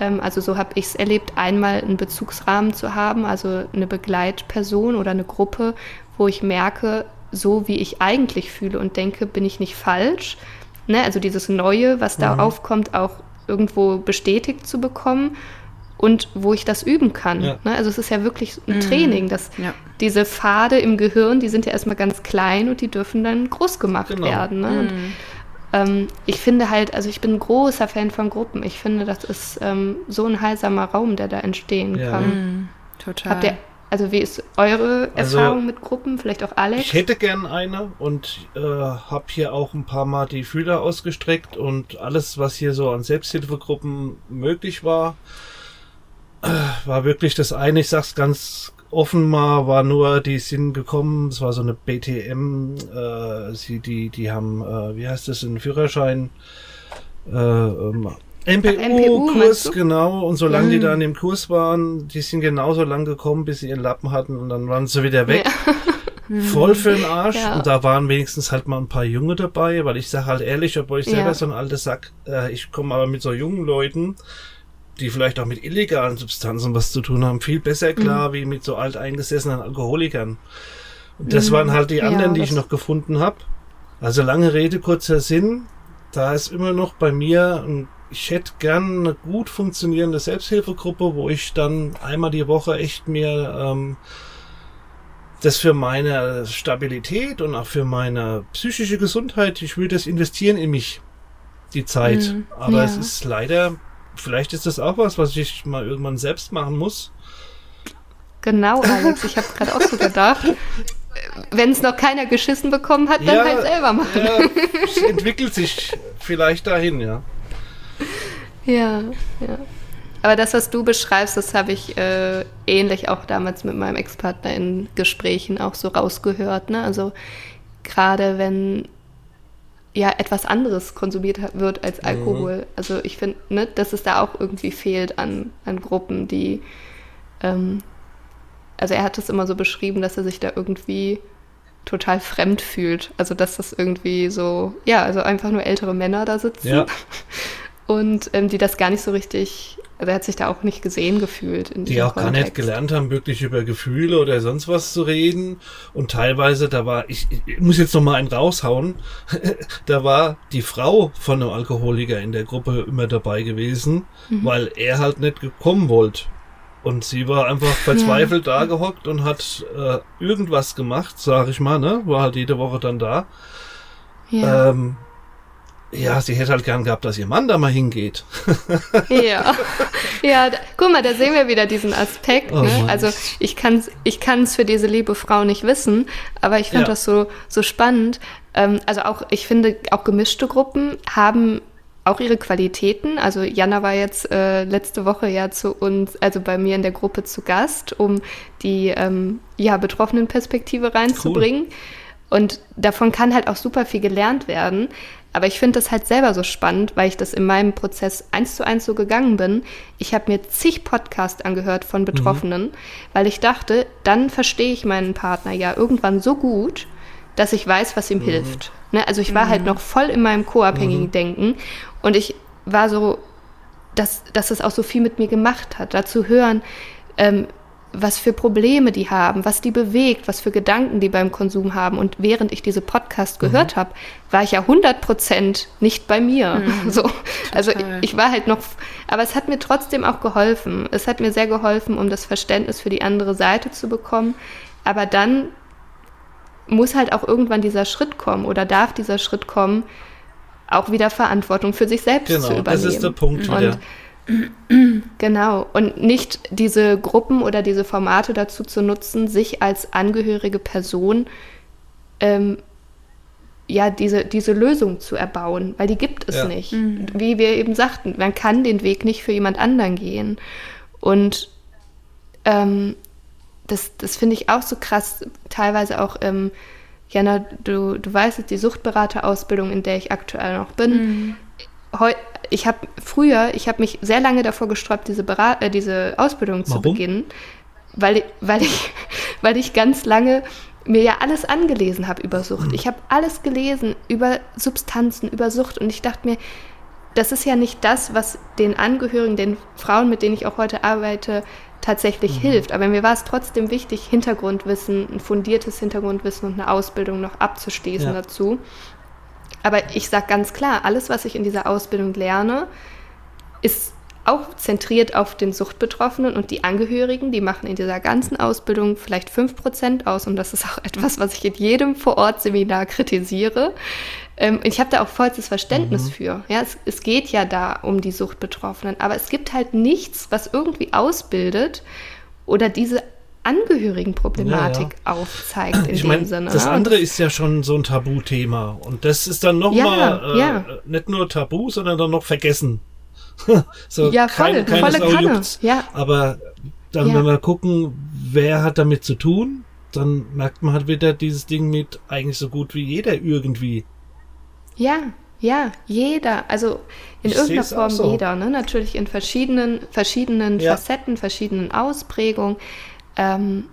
Ähm, also so habe ich es erlebt, einmal einen Bezugsrahmen zu haben, also eine Begleitperson oder eine Gruppe, wo ich merke, so wie ich eigentlich fühle und denke, bin ich nicht falsch. Ne? Also dieses Neue, was da mhm. aufkommt, auch irgendwo bestätigt zu bekommen und wo ich das üben kann. Ja. Ne? Also es ist ja wirklich ein mhm. Training, dass ja. diese Pfade im Gehirn, die sind ja erstmal ganz klein und die dürfen dann groß gemacht genau. werden. Ne? Und, mhm. ähm, ich finde halt, also ich bin ein großer Fan von Gruppen. Ich finde, das ist ähm, so ein heilsamer Raum, der da entstehen ja. kann. Mhm. Total. Habt ihr also wie ist eure also, Erfahrung mit Gruppen? Vielleicht auch Alex? Ich hätte gern eine und äh, habe hier auch ein paar Mal die Fühler ausgestreckt und alles, was hier so an Selbsthilfegruppen möglich war, äh, war wirklich das eine. Ich sag's ganz offen mal, war nur, die sind gekommen, es war so eine BTM, äh, sie, die, die haben, äh, wie heißt das, einen Führerschein äh, ähm, MPU-Kurs, MPU, genau. Und solange mhm. die da in dem Kurs waren, die sind genauso lang gekommen, bis sie ihren Lappen hatten und dann waren sie wieder weg. Ja. Voll für den Arsch. Ja. Und da waren wenigstens halt mal ein paar Junge dabei, weil ich sage halt ehrlich, obwohl ich selber ja. so ein alter Sack, äh, ich komme aber mit so jungen Leuten, die vielleicht auch mit illegalen Substanzen was zu tun haben, viel besser klar, mhm. wie mit so alteingesessenen Alkoholikern. Und das mhm. waren halt die anderen, die ich noch gefunden habe. Also lange Rede, kurzer Sinn. Da ist immer noch bei mir ein ich hätte gern eine gut funktionierende Selbsthilfegruppe, wo ich dann einmal die Woche echt mir ähm, das für meine Stabilität und auch für meine psychische Gesundheit, ich würde das investieren in mich, die Zeit. Mhm, Aber ja. es ist leider, vielleicht ist das auch was, was ich mal irgendwann selbst machen muss. Genau, Alex, ich habe gerade auch so gedacht. Wenn es noch keiner geschissen bekommen hat, dann ja, halt selber machen. Ja, es entwickelt sich vielleicht dahin, ja. Ja, ja. Aber das, was du beschreibst, das habe ich äh, ähnlich auch damals mit meinem Ex-Partner in Gesprächen auch so rausgehört. Ne? Also gerade wenn ja etwas anderes konsumiert wird als mhm. Alkohol. Mhm. Also ich finde, ne, dass es da auch irgendwie fehlt an, an Gruppen, die ähm, also er hat es immer so beschrieben, dass er sich da irgendwie total fremd fühlt. Also dass das irgendwie so, ja, also einfach nur ältere Männer da sitzen ja. und ähm, die das gar nicht so richtig also er hat sich da auch nicht gesehen gefühlt. die auch Kontext. gar nicht gelernt haben, wirklich über Gefühle oder sonst was zu reden. Und teilweise, da war, ich, ich muss jetzt noch mal einen raushauen, da war die Frau von einem Alkoholiker in der Gruppe immer dabei gewesen, mhm. weil er halt nicht gekommen wollte. Und sie war einfach verzweifelt ja. da gehockt und hat äh, irgendwas gemacht, sag ich mal, ne? War halt jede Woche dann da. Ja. Ähm, ja, sie hätte halt gern gehabt, dass ihr Mann da mal hingeht. ja. Ja, da, guck mal, da sehen wir wieder diesen Aspekt. Oh, ne? Also ich kann es ich kann's für diese liebe Frau nicht wissen, aber ich fand ja. das so, so spannend. Ähm, also auch, ich finde, auch gemischte Gruppen haben auch ihre Qualitäten. Also Jana war jetzt äh, letzte Woche ja zu uns, also bei mir in der Gruppe zu Gast, um die ähm, ja, betroffenen Perspektive reinzubringen. Cool. Und davon kann halt auch super viel gelernt werden. Aber ich finde das halt selber so spannend, weil ich das in meinem Prozess eins zu eins so gegangen bin. Ich habe mir zig Podcasts angehört von mhm. Betroffenen, mhm. weil ich dachte, dann verstehe ich meinen Partner ja irgendwann so gut, dass ich weiß, was ihm mhm. hilft. Ne? Also ich war halt mhm. halt noch voll in meinem co-abhängigen mhm. Denken und ich war so, dass, dass es auch so viel mit mir gemacht hat, dazu hören, ähm, was für Probleme die haben, was die bewegt, was für Gedanken die beim Konsum haben. Und während ich diese Podcast mhm. gehört habe, war ich ja 100 Prozent nicht bei mir. Mhm. So. Also ich, ich, war halt noch, aber es hat mir trotzdem auch geholfen. Es hat mir sehr geholfen, um das Verständnis für die andere Seite zu bekommen. Aber dann muss halt auch irgendwann dieser Schritt kommen oder darf dieser Schritt kommen, auch wieder Verantwortung für sich selbst genau, zu übernehmen. Das ist der Punkt wieder. Und Genau. Und nicht diese Gruppen oder diese Formate dazu zu nutzen, sich als angehörige Person ähm, ja, diese, diese Lösung zu erbauen, weil die gibt es ja. nicht. Mhm. Wie wir eben sagten, man kann den Weg nicht für jemand anderen gehen. Und ähm, das, das finde ich auch so krass, teilweise auch, ähm, Jana, du, du weißt es, die Suchtberaterausbildung, in der ich aktuell noch bin, mhm ich habe früher, ich habe mich sehr lange davor gesträubt, diese, Berat äh, diese Ausbildung Warum? zu beginnen, weil, weil, ich, weil ich ganz lange mir ja alles angelesen habe über Sucht. Ich habe alles gelesen über Substanzen, über Sucht und ich dachte mir, das ist ja nicht das, was den Angehörigen, den Frauen, mit denen ich auch heute arbeite, tatsächlich mhm. hilft. Aber mir war es trotzdem wichtig, Hintergrundwissen, ein fundiertes Hintergrundwissen und eine Ausbildung noch abzuschließen ja. dazu. Aber ich sage ganz klar, alles, was ich in dieser Ausbildung lerne, ist auch zentriert auf den Suchtbetroffenen und die Angehörigen. Die machen in dieser ganzen Ausbildung vielleicht 5% aus. Und das ist auch etwas, was ich in jedem Vorortseminar kritisiere. Ähm, ich habe da auch vollstes Verständnis mhm. für. Ja, es, es geht ja da um die Suchtbetroffenen. Aber es gibt halt nichts, was irgendwie ausbildet oder diese Angehörigenproblematik ja, ja. aufzeigt in ich mein, dem Sinne. Das andere ist ja schon so ein Tabuthema und das ist dann nochmal ja, äh, nicht nur Tabu, sondern dann noch vergessen. so ja, voll, kein, volle Kanne. Ja. Aber dann, wenn wir gucken, wer hat damit zu tun, dann merkt man halt wieder dieses Ding mit eigentlich so gut wie jeder irgendwie. Ja, Ja, jeder, also in ich irgendeiner Form so. jeder, ne? natürlich in verschiedenen, verschiedenen. Facetten, verschiedenen Ausprägungen. Ähm,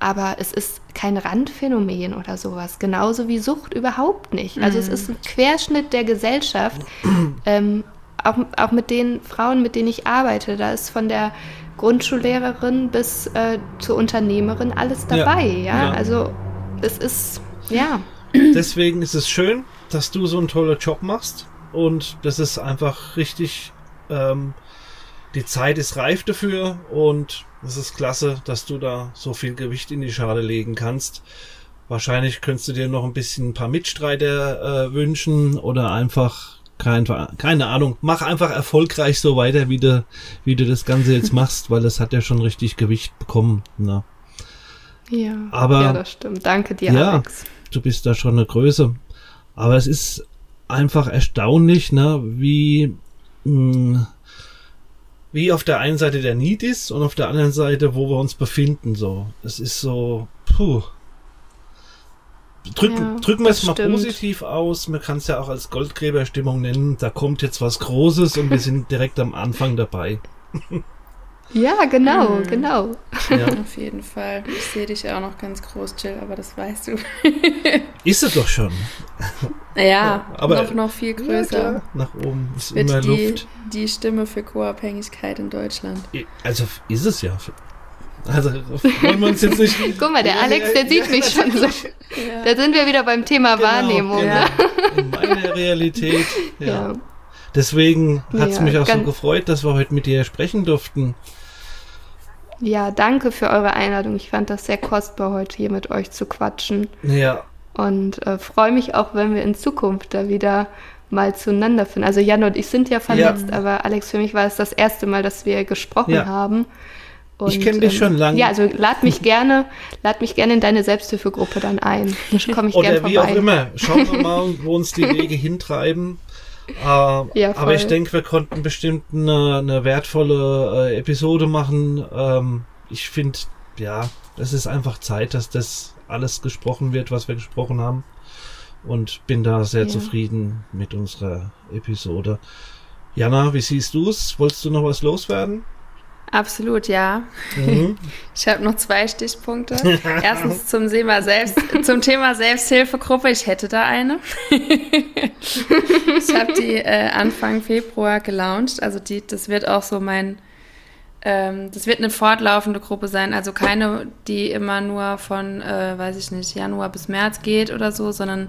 aber es ist kein Randphänomen oder sowas, genauso wie Sucht überhaupt nicht. Also mhm. es ist ein Querschnitt der Gesellschaft, ähm, auch, auch mit den Frauen, mit denen ich arbeite. Da ist von der Grundschullehrerin bis äh, zur Unternehmerin alles dabei, ja. ja? ja. Also es ist, ja. Deswegen ist es schön, dass du so einen tollen Job machst und das ist einfach richtig, ähm, die Zeit ist reif dafür und es ist klasse, dass du da so viel Gewicht in die Schale legen kannst. Wahrscheinlich könntest du dir noch ein bisschen ein paar Mitstreiter äh, wünschen oder einfach kein, keine Ahnung, mach einfach erfolgreich so weiter, wie du, wie du das Ganze jetzt machst, weil es hat ja schon richtig Gewicht bekommen. Na. Ne? Ja, aber, ja, das stimmt. Danke dir, ja, Alex. Du bist da schon eine Größe. Aber es ist einfach erstaunlich, ne, wie, mh, hm, wie auf der einen Seite der Need ist und auf der anderen Seite, wo wir uns befinden, so. Es ist so, puh. Drücken, ja, drücken wir es mal stimmt. positiv aus. Man kann es ja auch als Goldgräberstimmung nennen. Da kommt jetzt was Großes und wir sind direkt am Anfang dabei. Ja, genau, mhm. genau. Ja. Auf jeden Fall. Ich sehe dich auch noch ganz groß, Jill, aber das weißt du. Ist es doch schon. Ja, aber noch, noch viel größer. Ja, Nach oben ist Wird immer die, Luft. Die Stimme für Co-Abhängigkeit in Deutschland. Also ist es ja. Also wollen wir uns jetzt nicht. Guck mal, der Alex, der sieht mich schon so. Ja. Da sind wir wieder beim Thema genau, Wahrnehmung. Ne? In meiner Realität. Ja. Deswegen hat es mich auch so gefreut, dass wir heute mit dir sprechen durften. Ja, danke für eure Einladung. Ich fand das sehr kostbar, heute hier mit euch zu quatschen. Ja. Und äh, freue mich auch, wenn wir in Zukunft da wieder mal zueinander finden. Also Jan und ich sind ja vernetzt, ja. aber Alex, für mich war es das erste Mal, dass wir gesprochen ja. haben. Und, ich kenne dich ähm, schon lange. Ja, also lad mich gerne, lad mich gerne in deine Selbsthilfegruppe dann ein. Da komme ich gerne vorbei. Oder wie auch immer. Schauen wir mal, wo uns die Wege hintreiben. Äh, ja, aber ich denke, wir konnten bestimmt eine, eine wertvolle äh, Episode machen. Ähm, ich finde, ja, es ist einfach Zeit, dass das alles gesprochen wird, was wir gesprochen haben. Und bin da sehr ja. zufrieden mit unserer Episode. Jana, wie siehst du es? Wolltest du noch was loswerden? Absolut, ja. Mhm. Ich habe noch zwei Stichpunkte. Erstens zum Thema, Selbst, zum Thema Selbsthilfegruppe. Ich hätte da eine. ich habe die äh, Anfang Februar gelauncht. Also die, das wird auch so mein, ähm, das wird eine fortlaufende Gruppe sein. Also keine, die immer nur von, äh, weiß ich nicht, Januar bis März geht oder so, sondern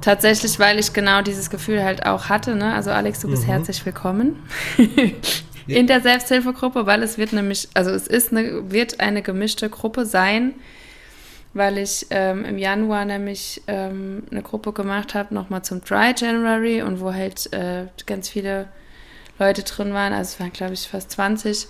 tatsächlich, weil ich genau dieses Gefühl halt auch hatte. Ne? Also Alex, du bist mhm. herzlich willkommen in der Selbsthilfegruppe, weil es wird nämlich, also es ist eine, wird eine gemischte Gruppe sein, weil ich ähm, im Januar nämlich ähm, eine Gruppe gemacht habe, nochmal zum Dry January und wo halt äh, ganz viele Leute drin waren, also es waren glaube ich fast 20,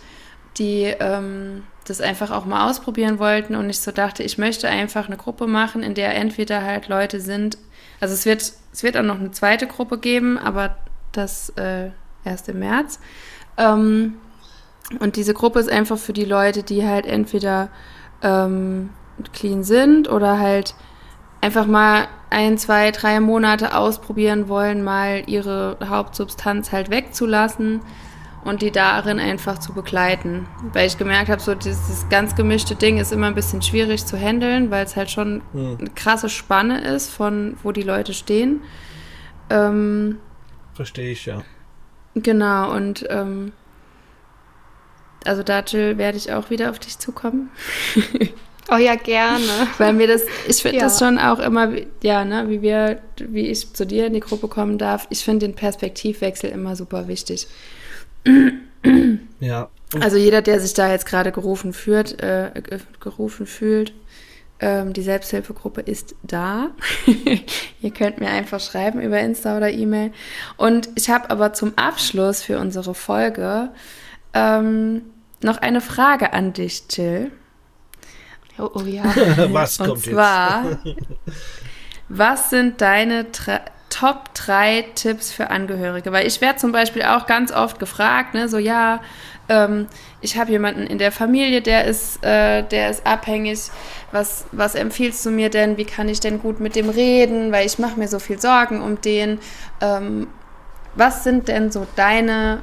die ähm, das einfach auch mal ausprobieren wollten und ich so dachte, ich möchte einfach eine Gruppe machen, in der entweder halt Leute sind, also es wird, es wird auch noch eine zweite Gruppe geben, aber das äh, erst im März. Ähm, und diese Gruppe ist einfach für die Leute, die halt entweder ähm, clean sind oder halt einfach mal ein, zwei, drei Monate ausprobieren wollen, mal ihre Hauptsubstanz halt wegzulassen und die darin einfach zu begleiten. Weil ich gemerkt habe, so dieses ganz gemischte Ding ist immer ein bisschen schwierig zu handeln, weil es halt schon hm. eine krasse Spanne ist, von wo die Leute stehen. Ähm, Verstehe ich, ja. Genau, und ähm, also da, Jill, werde ich auch wieder auf dich zukommen. oh ja, gerne. Weil mir das, ich finde ja. das schon auch immer, ja, ne, wie wir, wie ich zu dir in die Gruppe kommen darf, ich finde den Perspektivwechsel immer super wichtig. ja. Also jeder, der sich da jetzt gerade gerufen fühlt, äh, gerufen fühlt, ähm, die Selbsthilfegruppe ist da. Ihr könnt mir einfach schreiben über Insta oder E-Mail. Und ich habe aber zum Abschluss für unsere Folge ähm, noch eine Frage an dich, Jill. Oh, oh ja. was kommt Und zwar, was sind deine Top 3 Tipps für Angehörige? Weil ich werde zum Beispiel auch ganz oft gefragt, ne, so ja, ähm, ich habe jemanden in der Familie, der ist, äh, der ist abhängig. Was, was empfiehlst du mir denn? Wie kann ich denn gut mit dem reden? Weil ich mache mir so viel Sorgen um den. Ähm, was sind denn so deine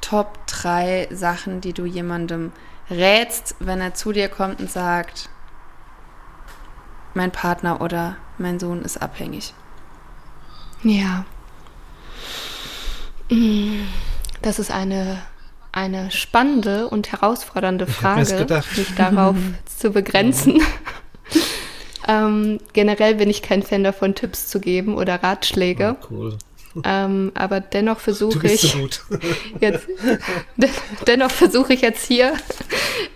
Top 3 Sachen, die du jemandem rätst, wenn er zu dir kommt und sagt, mein Partner oder mein Sohn ist abhängig? Ja. Das ist eine, eine spannende und herausfordernde Frage, mich darauf zu begrenzen. ähm, generell bin ich kein Fan davon, Tipps zu geben oder Ratschläge. Oh, cool. Ähm, aber dennoch versuche ich so jetzt dennoch versuche ich jetzt hier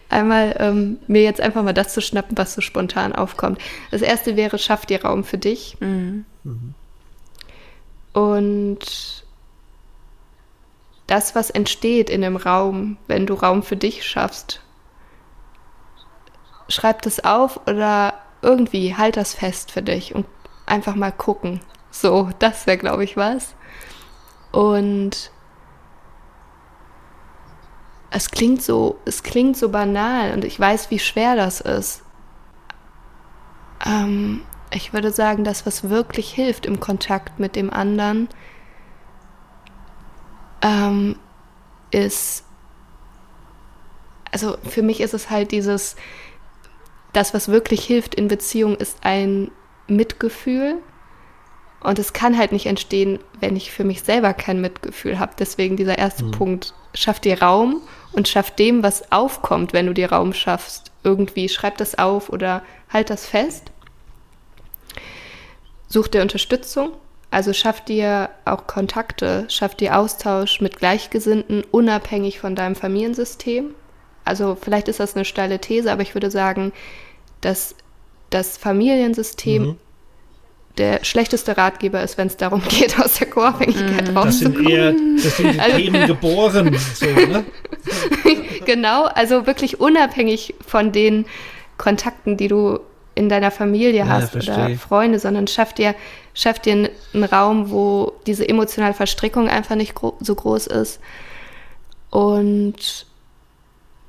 einmal ähm, mir jetzt einfach mal das zu schnappen, was so spontan aufkommt. Das erste wäre, schaff dir Raum für dich. Mhm. Mhm. Und das, was entsteht in dem Raum, wenn du Raum für dich schaffst, schreib das auf oder irgendwie halt das fest für dich und einfach mal gucken. So, das wäre, glaube ich, was. Und es klingt so, es klingt so banal und ich weiß, wie schwer das ist. Ähm, ich würde sagen, das, was wirklich hilft im Kontakt mit dem anderen, ähm, ist, also für mich ist es halt dieses, das, was wirklich hilft in Beziehung, ist ein Mitgefühl. Und es kann halt nicht entstehen, wenn ich für mich selber kein Mitgefühl habe. Deswegen dieser erste mhm. Punkt, schaff dir Raum und schaff dem, was aufkommt, wenn du dir Raum schaffst. Irgendwie schreib das auf oder halt das fest. Such dir Unterstützung, also schaff dir auch Kontakte, schaff dir Austausch mit Gleichgesinnten, unabhängig von deinem Familiensystem. Also vielleicht ist das eine steile These, aber ich würde sagen, dass das Familiensystem mhm. der schlechteste Ratgeber ist, wenn es darum geht, aus der Co-Abhängigkeit mhm. rauszukommen. Das sind, eher, das sind die also, Themen geboren. So, ne? genau, also wirklich unabhängig von den Kontakten, die du in deiner Familie ja, hast verstehe. oder Freunde, sondern schaff dir, schaff dir einen Raum, wo diese emotionale Verstrickung einfach nicht gro so groß ist. Und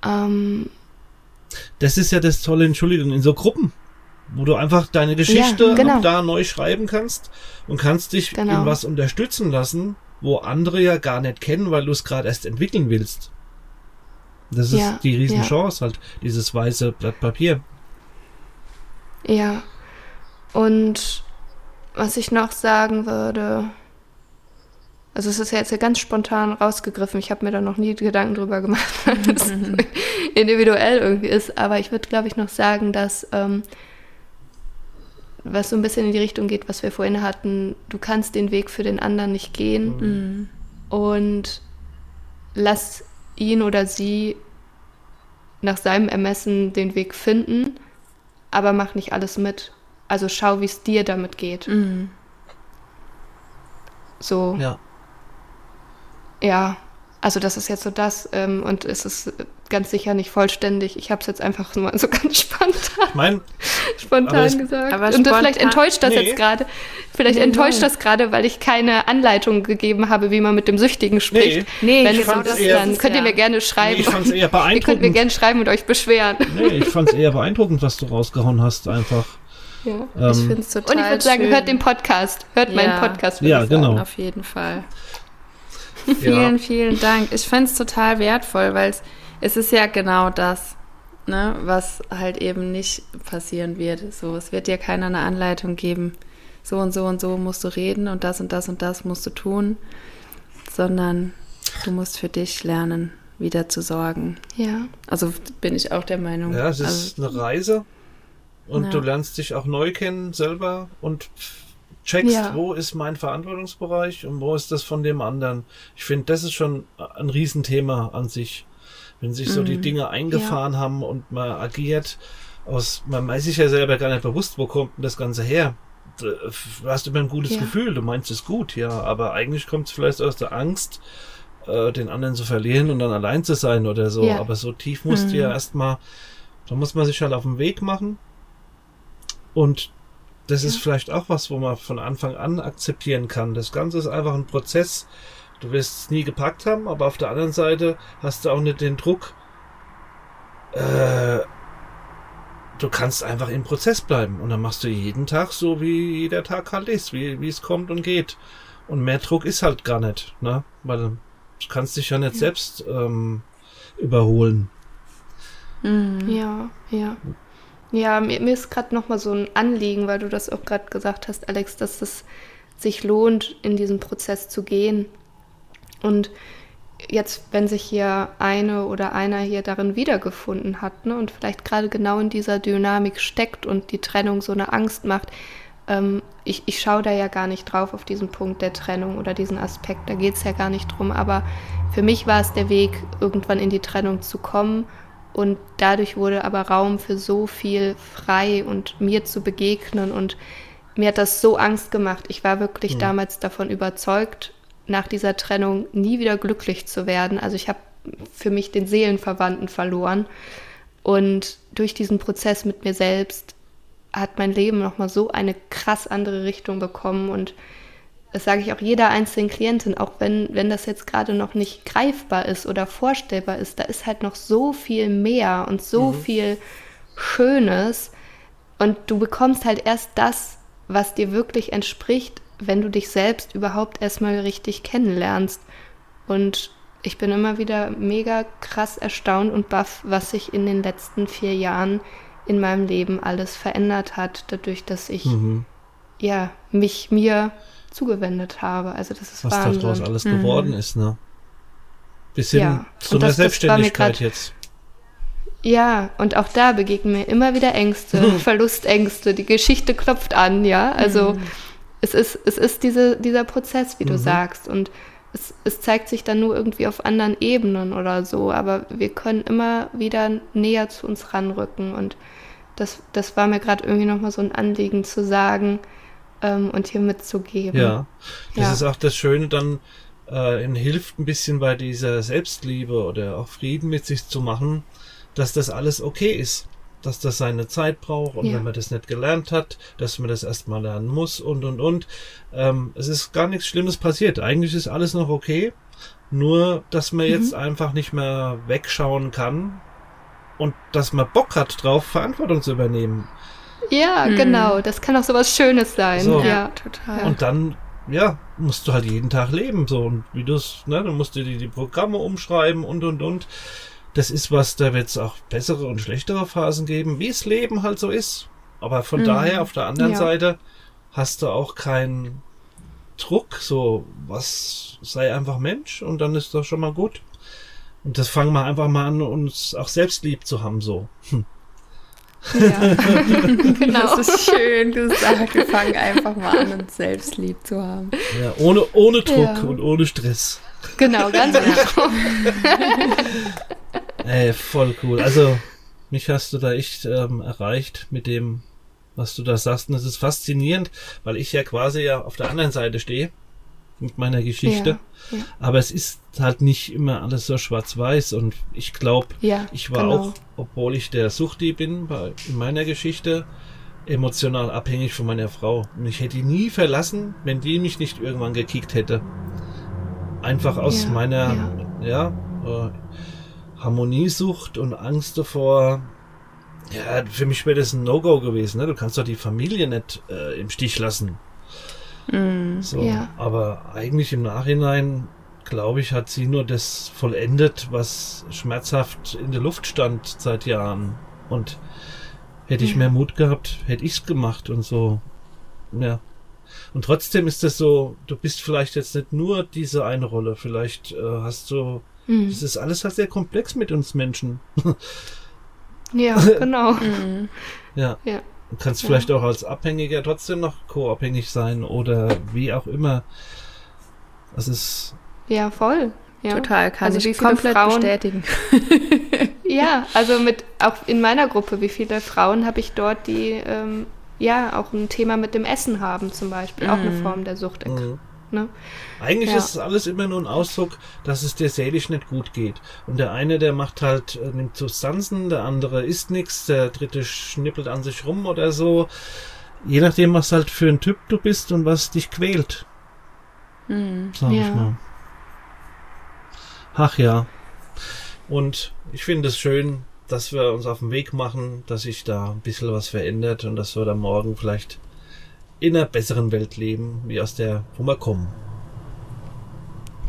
ähm, das ist ja das Tolle, Entschuldigung, in so Gruppen, wo du einfach deine Geschichte ja, genau. da neu schreiben kannst und kannst dich genau. in was unterstützen lassen, wo andere ja gar nicht kennen, weil du es gerade erst entwickeln willst. Das ist ja, die Riesenchance ja. halt, dieses weiße Blatt Papier. Ja. Und was ich noch sagen würde, also es ist ja jetzt ja ganz spontan rausgegriffen. Ich habe mir da noch nie Gedanken drüber gemacht, weil das mhm. individuell irgendwie ist. Aber ich würde, glaube ich, noch sagen, dass ähm, was so ein bisschen in die Richtung geht, was wir vorhin hatten, du kannst den Weg für den anderen nicht gehen mhm. und lass ihn oder sie nach seinem Ermessen den Weg finden aber mach nicht alles mit. Also schau, wie es dir damit geht. Mhm. So. Ja. Ja, also das ist jetzt so das ähm, und es ist ganz sicher nicht vollständig. Ich habe es jetzt einfach nur so ganz spontan, mein, spontan aber gesagt. Aber und spontan, vielleicht enttäuscht das nee. jetzt gerade. Vielleicht nee, enttäuscht nein. das gerade, weil ich keine Anleitung gegeben habe, wie man mit dem Süchtigen spricht. Nee, nee Wenn genau das, eher, dann könnt ihr mir gerne schreiben. Nee, ich fand's eher beeindruckend. ihr könnt mir gerne schreiben und euch beschweren. Nee, ich fand es eher beeindruckend, was du rausgehauen hast, einfach. Ja, ähm, ich finde es total Und ich würde sagen, hört den Podcast. Hört ja. meinen Podcast. Ja, genau. Auf jeden Fall. vielen, vielen Dank. Ich finde es total wertvoll, weil es ist ja genau das, ne, was halt eben nicht passieren wird. So, es wird dir keiner eine Anleitung geben, so und so und so musst du reden und das und das und das musst du tun, sondern du musst für dich lernen, wieder zu sorgen. Ja. Also bin ich auch der Meinung. Ja, es ist also, eine Reise und ja. du lernst dich auch neu kennen selber und checkst, ja. wo ist mein Verantwortungsbereich und wo ist das von dem anderen. Ich finde, das ist schon ein Riesenthema an sich. Wenn sich so mhm. die Dinge eingefahren ja. haben und man agiert aus, man weiß sich ja selber gar nicht bewusst, wo kommt denn das Ganze her. Du hast immer ein gutes ja. Gefühl, du meinst es gut, ja, aber eigentlich kommt es vielleicht aus der Angst, äh, den anderen zu verlieren und dann allein zu sein oder so. Ja. Aber so tief musst mhm. du ja mhm. erstmal, da muss man sich halt auf den Weg machen und das ist vielleicht auch was, wo man von Anfang an akzeptieren kann. Das Ganze ist einfach ein Prozess. Du wirst es nie gepackt haben, aber auf der anderen Seite hast du auch nicht den Druck, äh, du kannst einfach im Prozess bleiben und dann machst du jeden Tag so, wie jeder Tag halt ist, wie, wie es kommt und geht. Und mehr Druck ist halt gar nicht, ne? Weil du kannst dich ja nicht ja. selbst ähm, überholen. Mhm. Ja, ja. Ja, mir, mir ist gerade nochmal so ein Anliegen, weil du das auch gerade gesagt hast, Alex, dass es sich lohnt, in diesen Prozess zu gehen. Und jetzt, wenn sich hier eine oder einer hier darin wiedergefunden hat ne, und vielleicht gerade genau in dieser Dynamik steckt und die Trennung so eine Angst macht, ähm, ich, ich schaue da ja gar nicht drauf auf diesen Punkt der Trennung oder diesen Aspekt, da geht es ja gar nicht drum, aber für mich war es der Weg, irgendwann in die Trennung zu kommen und dadurch wurde aber Raum für so viel frei und mir zu begegnen und mir hat das so Angst gemacht. Ich war wirklich mhm. damals davon überzeugt, nach dieser Trennung nie wieder glücklich zu werden. Also ich habe für mich den Seelenverwandten verloren. Und durch diesen Prozess mit mir selbst hat mein Leben nochmal so eine krass andere Richtung bekommen. Und das sage ich auch jeder einzelnen Klientin, auch wenn, wenn das jetzt gerade noch nicht greifbar ist oder vorstellbar ist, da ist halt noch so viel mehr und so mhm. viel Schönes. Und du bekommst halt erst das, was dir wirklich entspricht, wenn du dich selbst überhaupt erstmal richtig kennenlernst. Und ich bin immer wieder mega krass erstaunt und baff, was sich in den letzten vier Jahren in meinem Leben alles verändert hat, dadurch, dass ich mhm. ja mich mir zugewendet habe. Also das ist was Wahnsinn. daraus alles mhm. geworden ist, ne? Bis hin ja. zu einer Selbstständigkeit jetzt. Ja, und auch da begegnen mir immer wieder Ängste, Verlustängste. Die Geschichte klopft an, ja. Also mhm es ist, es ist diese, dieser Prozess, wie du mhm. sagst. Und es, es zeigt sich dann nur irgendwie auf anderen Ebenen oder so. Aber wir können immer wieder näher zu uns ranrücken. Und das, das war mir gerade irgendwie nochmal so ein Anliegen zu sagen ähm, und hier mitzugeben. Ja, das ja. ist auch das Schöne dann. Äh, hilft ein bisschen bei dieser Selbstliebe oder auch Frieden mit sich zu machen, dass das alles okay ist dass das seine Zeit braucht und ja. wenn man das nicht gelernt hat, dass man das erstmal lernen muss und und und. Ähm, es ist gar nichts Schlimmes passiert. Eigentlich ist alles noch okay. Nur, dass man mhm. jetzt einfach nicht mehr wegschauen kann und dass man Bock hat drauf, Verantwortung zu übernehmen. Ja, mhm. genau. Das kann auch so was Schönes sein. So. Ja, total. Und dann, ja, musst du halt jeden Tag leben. So, und wie du es, ne, dann musst du die, die Programme umschreiben und und und das ist was, da wird es auch bessere und schlechtere Phasen geben, wie es Leben halt so ist. Aber von mhm. daher, auf der anderen ja. Seite, hast du auch keinen Druck, so, was sei einfach Mensch und dann ist das schon mal gut. Und das fangen wir einfach mal an, uns auch selbst lieb zu haben, so. Hm. Ja, genau. Das ist schön gesagt. Wir fangen einfach mal an, uns selbst lieb zu haben. Ja, ohne, ohne Druck ja. und ohne Stress. Genau, ganz genau. Ey, voll cool. Also, mich hast du da echt ähm, erreicht mit dem, was du da sagst. Und es ist faszinierend, weil ich ja quasi ja auf der anderen Seite stehe mit meiner Geschichte. Ja, ja. Aber es ist halt nicht immer alles so schwarz-weiß. Und ich glaube, ja, ich war genau. auch, obwohl ich der Suchti bin, bei, in meiner Geschichte emotional abhängig von meiner Frau. Und ich hätte die nie verlassen, wenn die mich nicht irgendwann gekickt hätte. Einfach aus meiner, ja, äh, Harmoniesucht und Angst davor. Ja, für mich wäre das ein No-Go gewesen. Ne? Du kannst doch die Familie nicht äh, im Stich lassen. Mm, so, ja. Aber eigentlich im Nachhinein, glaube ich, hat sie nur das vollendet, was schmerzhaft in der Luft stand seit Jahren. Und hätte ich ja. mehr Mut gehabt, hätte ich es gemacht und so. Ja. Und trotzdem ist das so, du bist vielleicht jetzt nicht nur diese eine Rolle, vielleicht äh, hast du Mhm. Das ist alles halt sehr komplex mit uns Menschen. ja, genau. Mhm. Ja. ja. Du kannst ja. vielleicht auch als Abhängiger trotzdem noch co-abhängig sein oder wie auch immer. Das ist. Ja, voll. Ja. Total, kann also ich komplett Frauen, bestätigen. ja, also mit auch in meiner Gruppe, wie viele Frauen habe ich dort, die ähm, ja auch ein Thema mit dem Essen haben, zum Beispiel, mhm. auch eine mhm. Form der Sucht. Mhm. Ne? Eigentlich ja. ist es alles immer nur ein Ausdruck, dass es dir seelisch nicht gut geht. Und der eine, der macht halt, äh, nimmt Substanzen, der andere isst nichts, der dritte schnippelt an sich rum oder so. je nachdem, was halt für ein Typ du bist und was dich quält. Mhm. Sag ja. ich mal. Ach ja. Und ich finde es schön, dass wir uns auf den Weg machen, dass sich da ein bisschen was verändert und dass wir da morgen vielleicht in einer besseren Welt leben, wie aus der, wo wir kommen.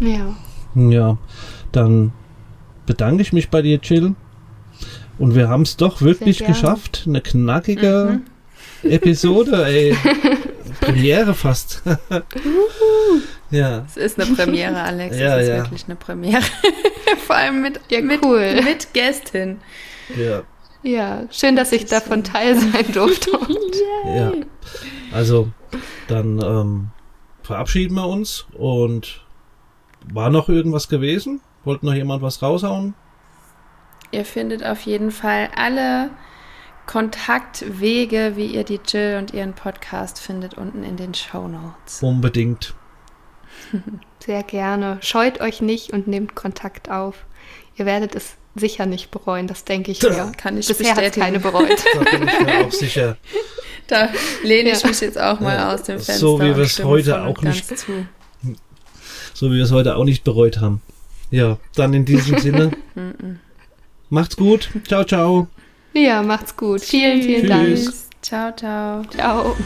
Ja. Ja, dann bedanke ich mich bei dir, Jill. Und wir haben es doch wirklich geschafft. Eine knackige mhm. Episode, ey. Premiere fast. ja. Es ist eine Premiere, Alex. Ja, es ist ja. wirklich eine Premiere. Vor allem mit, ja, cool. mit Gästin. Ja. Ja, schön, dass ich davon teil sein durfte. ja. Also, dann ähm, verabschieden wir uns und war noch irgendwas gewesen? Wollte noch jemand was raushauen? Ihr findet auf jeden Fall alle Kontaktwege, wie ihr die Jill und ihren Podcast findet, unten in den Show Notes. Unbedingt. Sehr gerne. Scheut euch nicht und nehmt Kontakt auf. Ihr werdet es sicher nicht bereuen, das denke ich mir. Kann ich Bisher hat keine bereut. Da bin ich mir auch sicher. Da lehne ich ja. mich jetzt auch mal ja. aus dem Fenster. So wie wir es heute auch nicht. Zu. So wie wir es heute auch nicht bereut haben. Ja, dann in diesem Sinne. macht's gut. Ciao, ciao. Ja, macht's gut. Vielen, vielen Tschüss. Dank. Ciao, ciao. Ciao.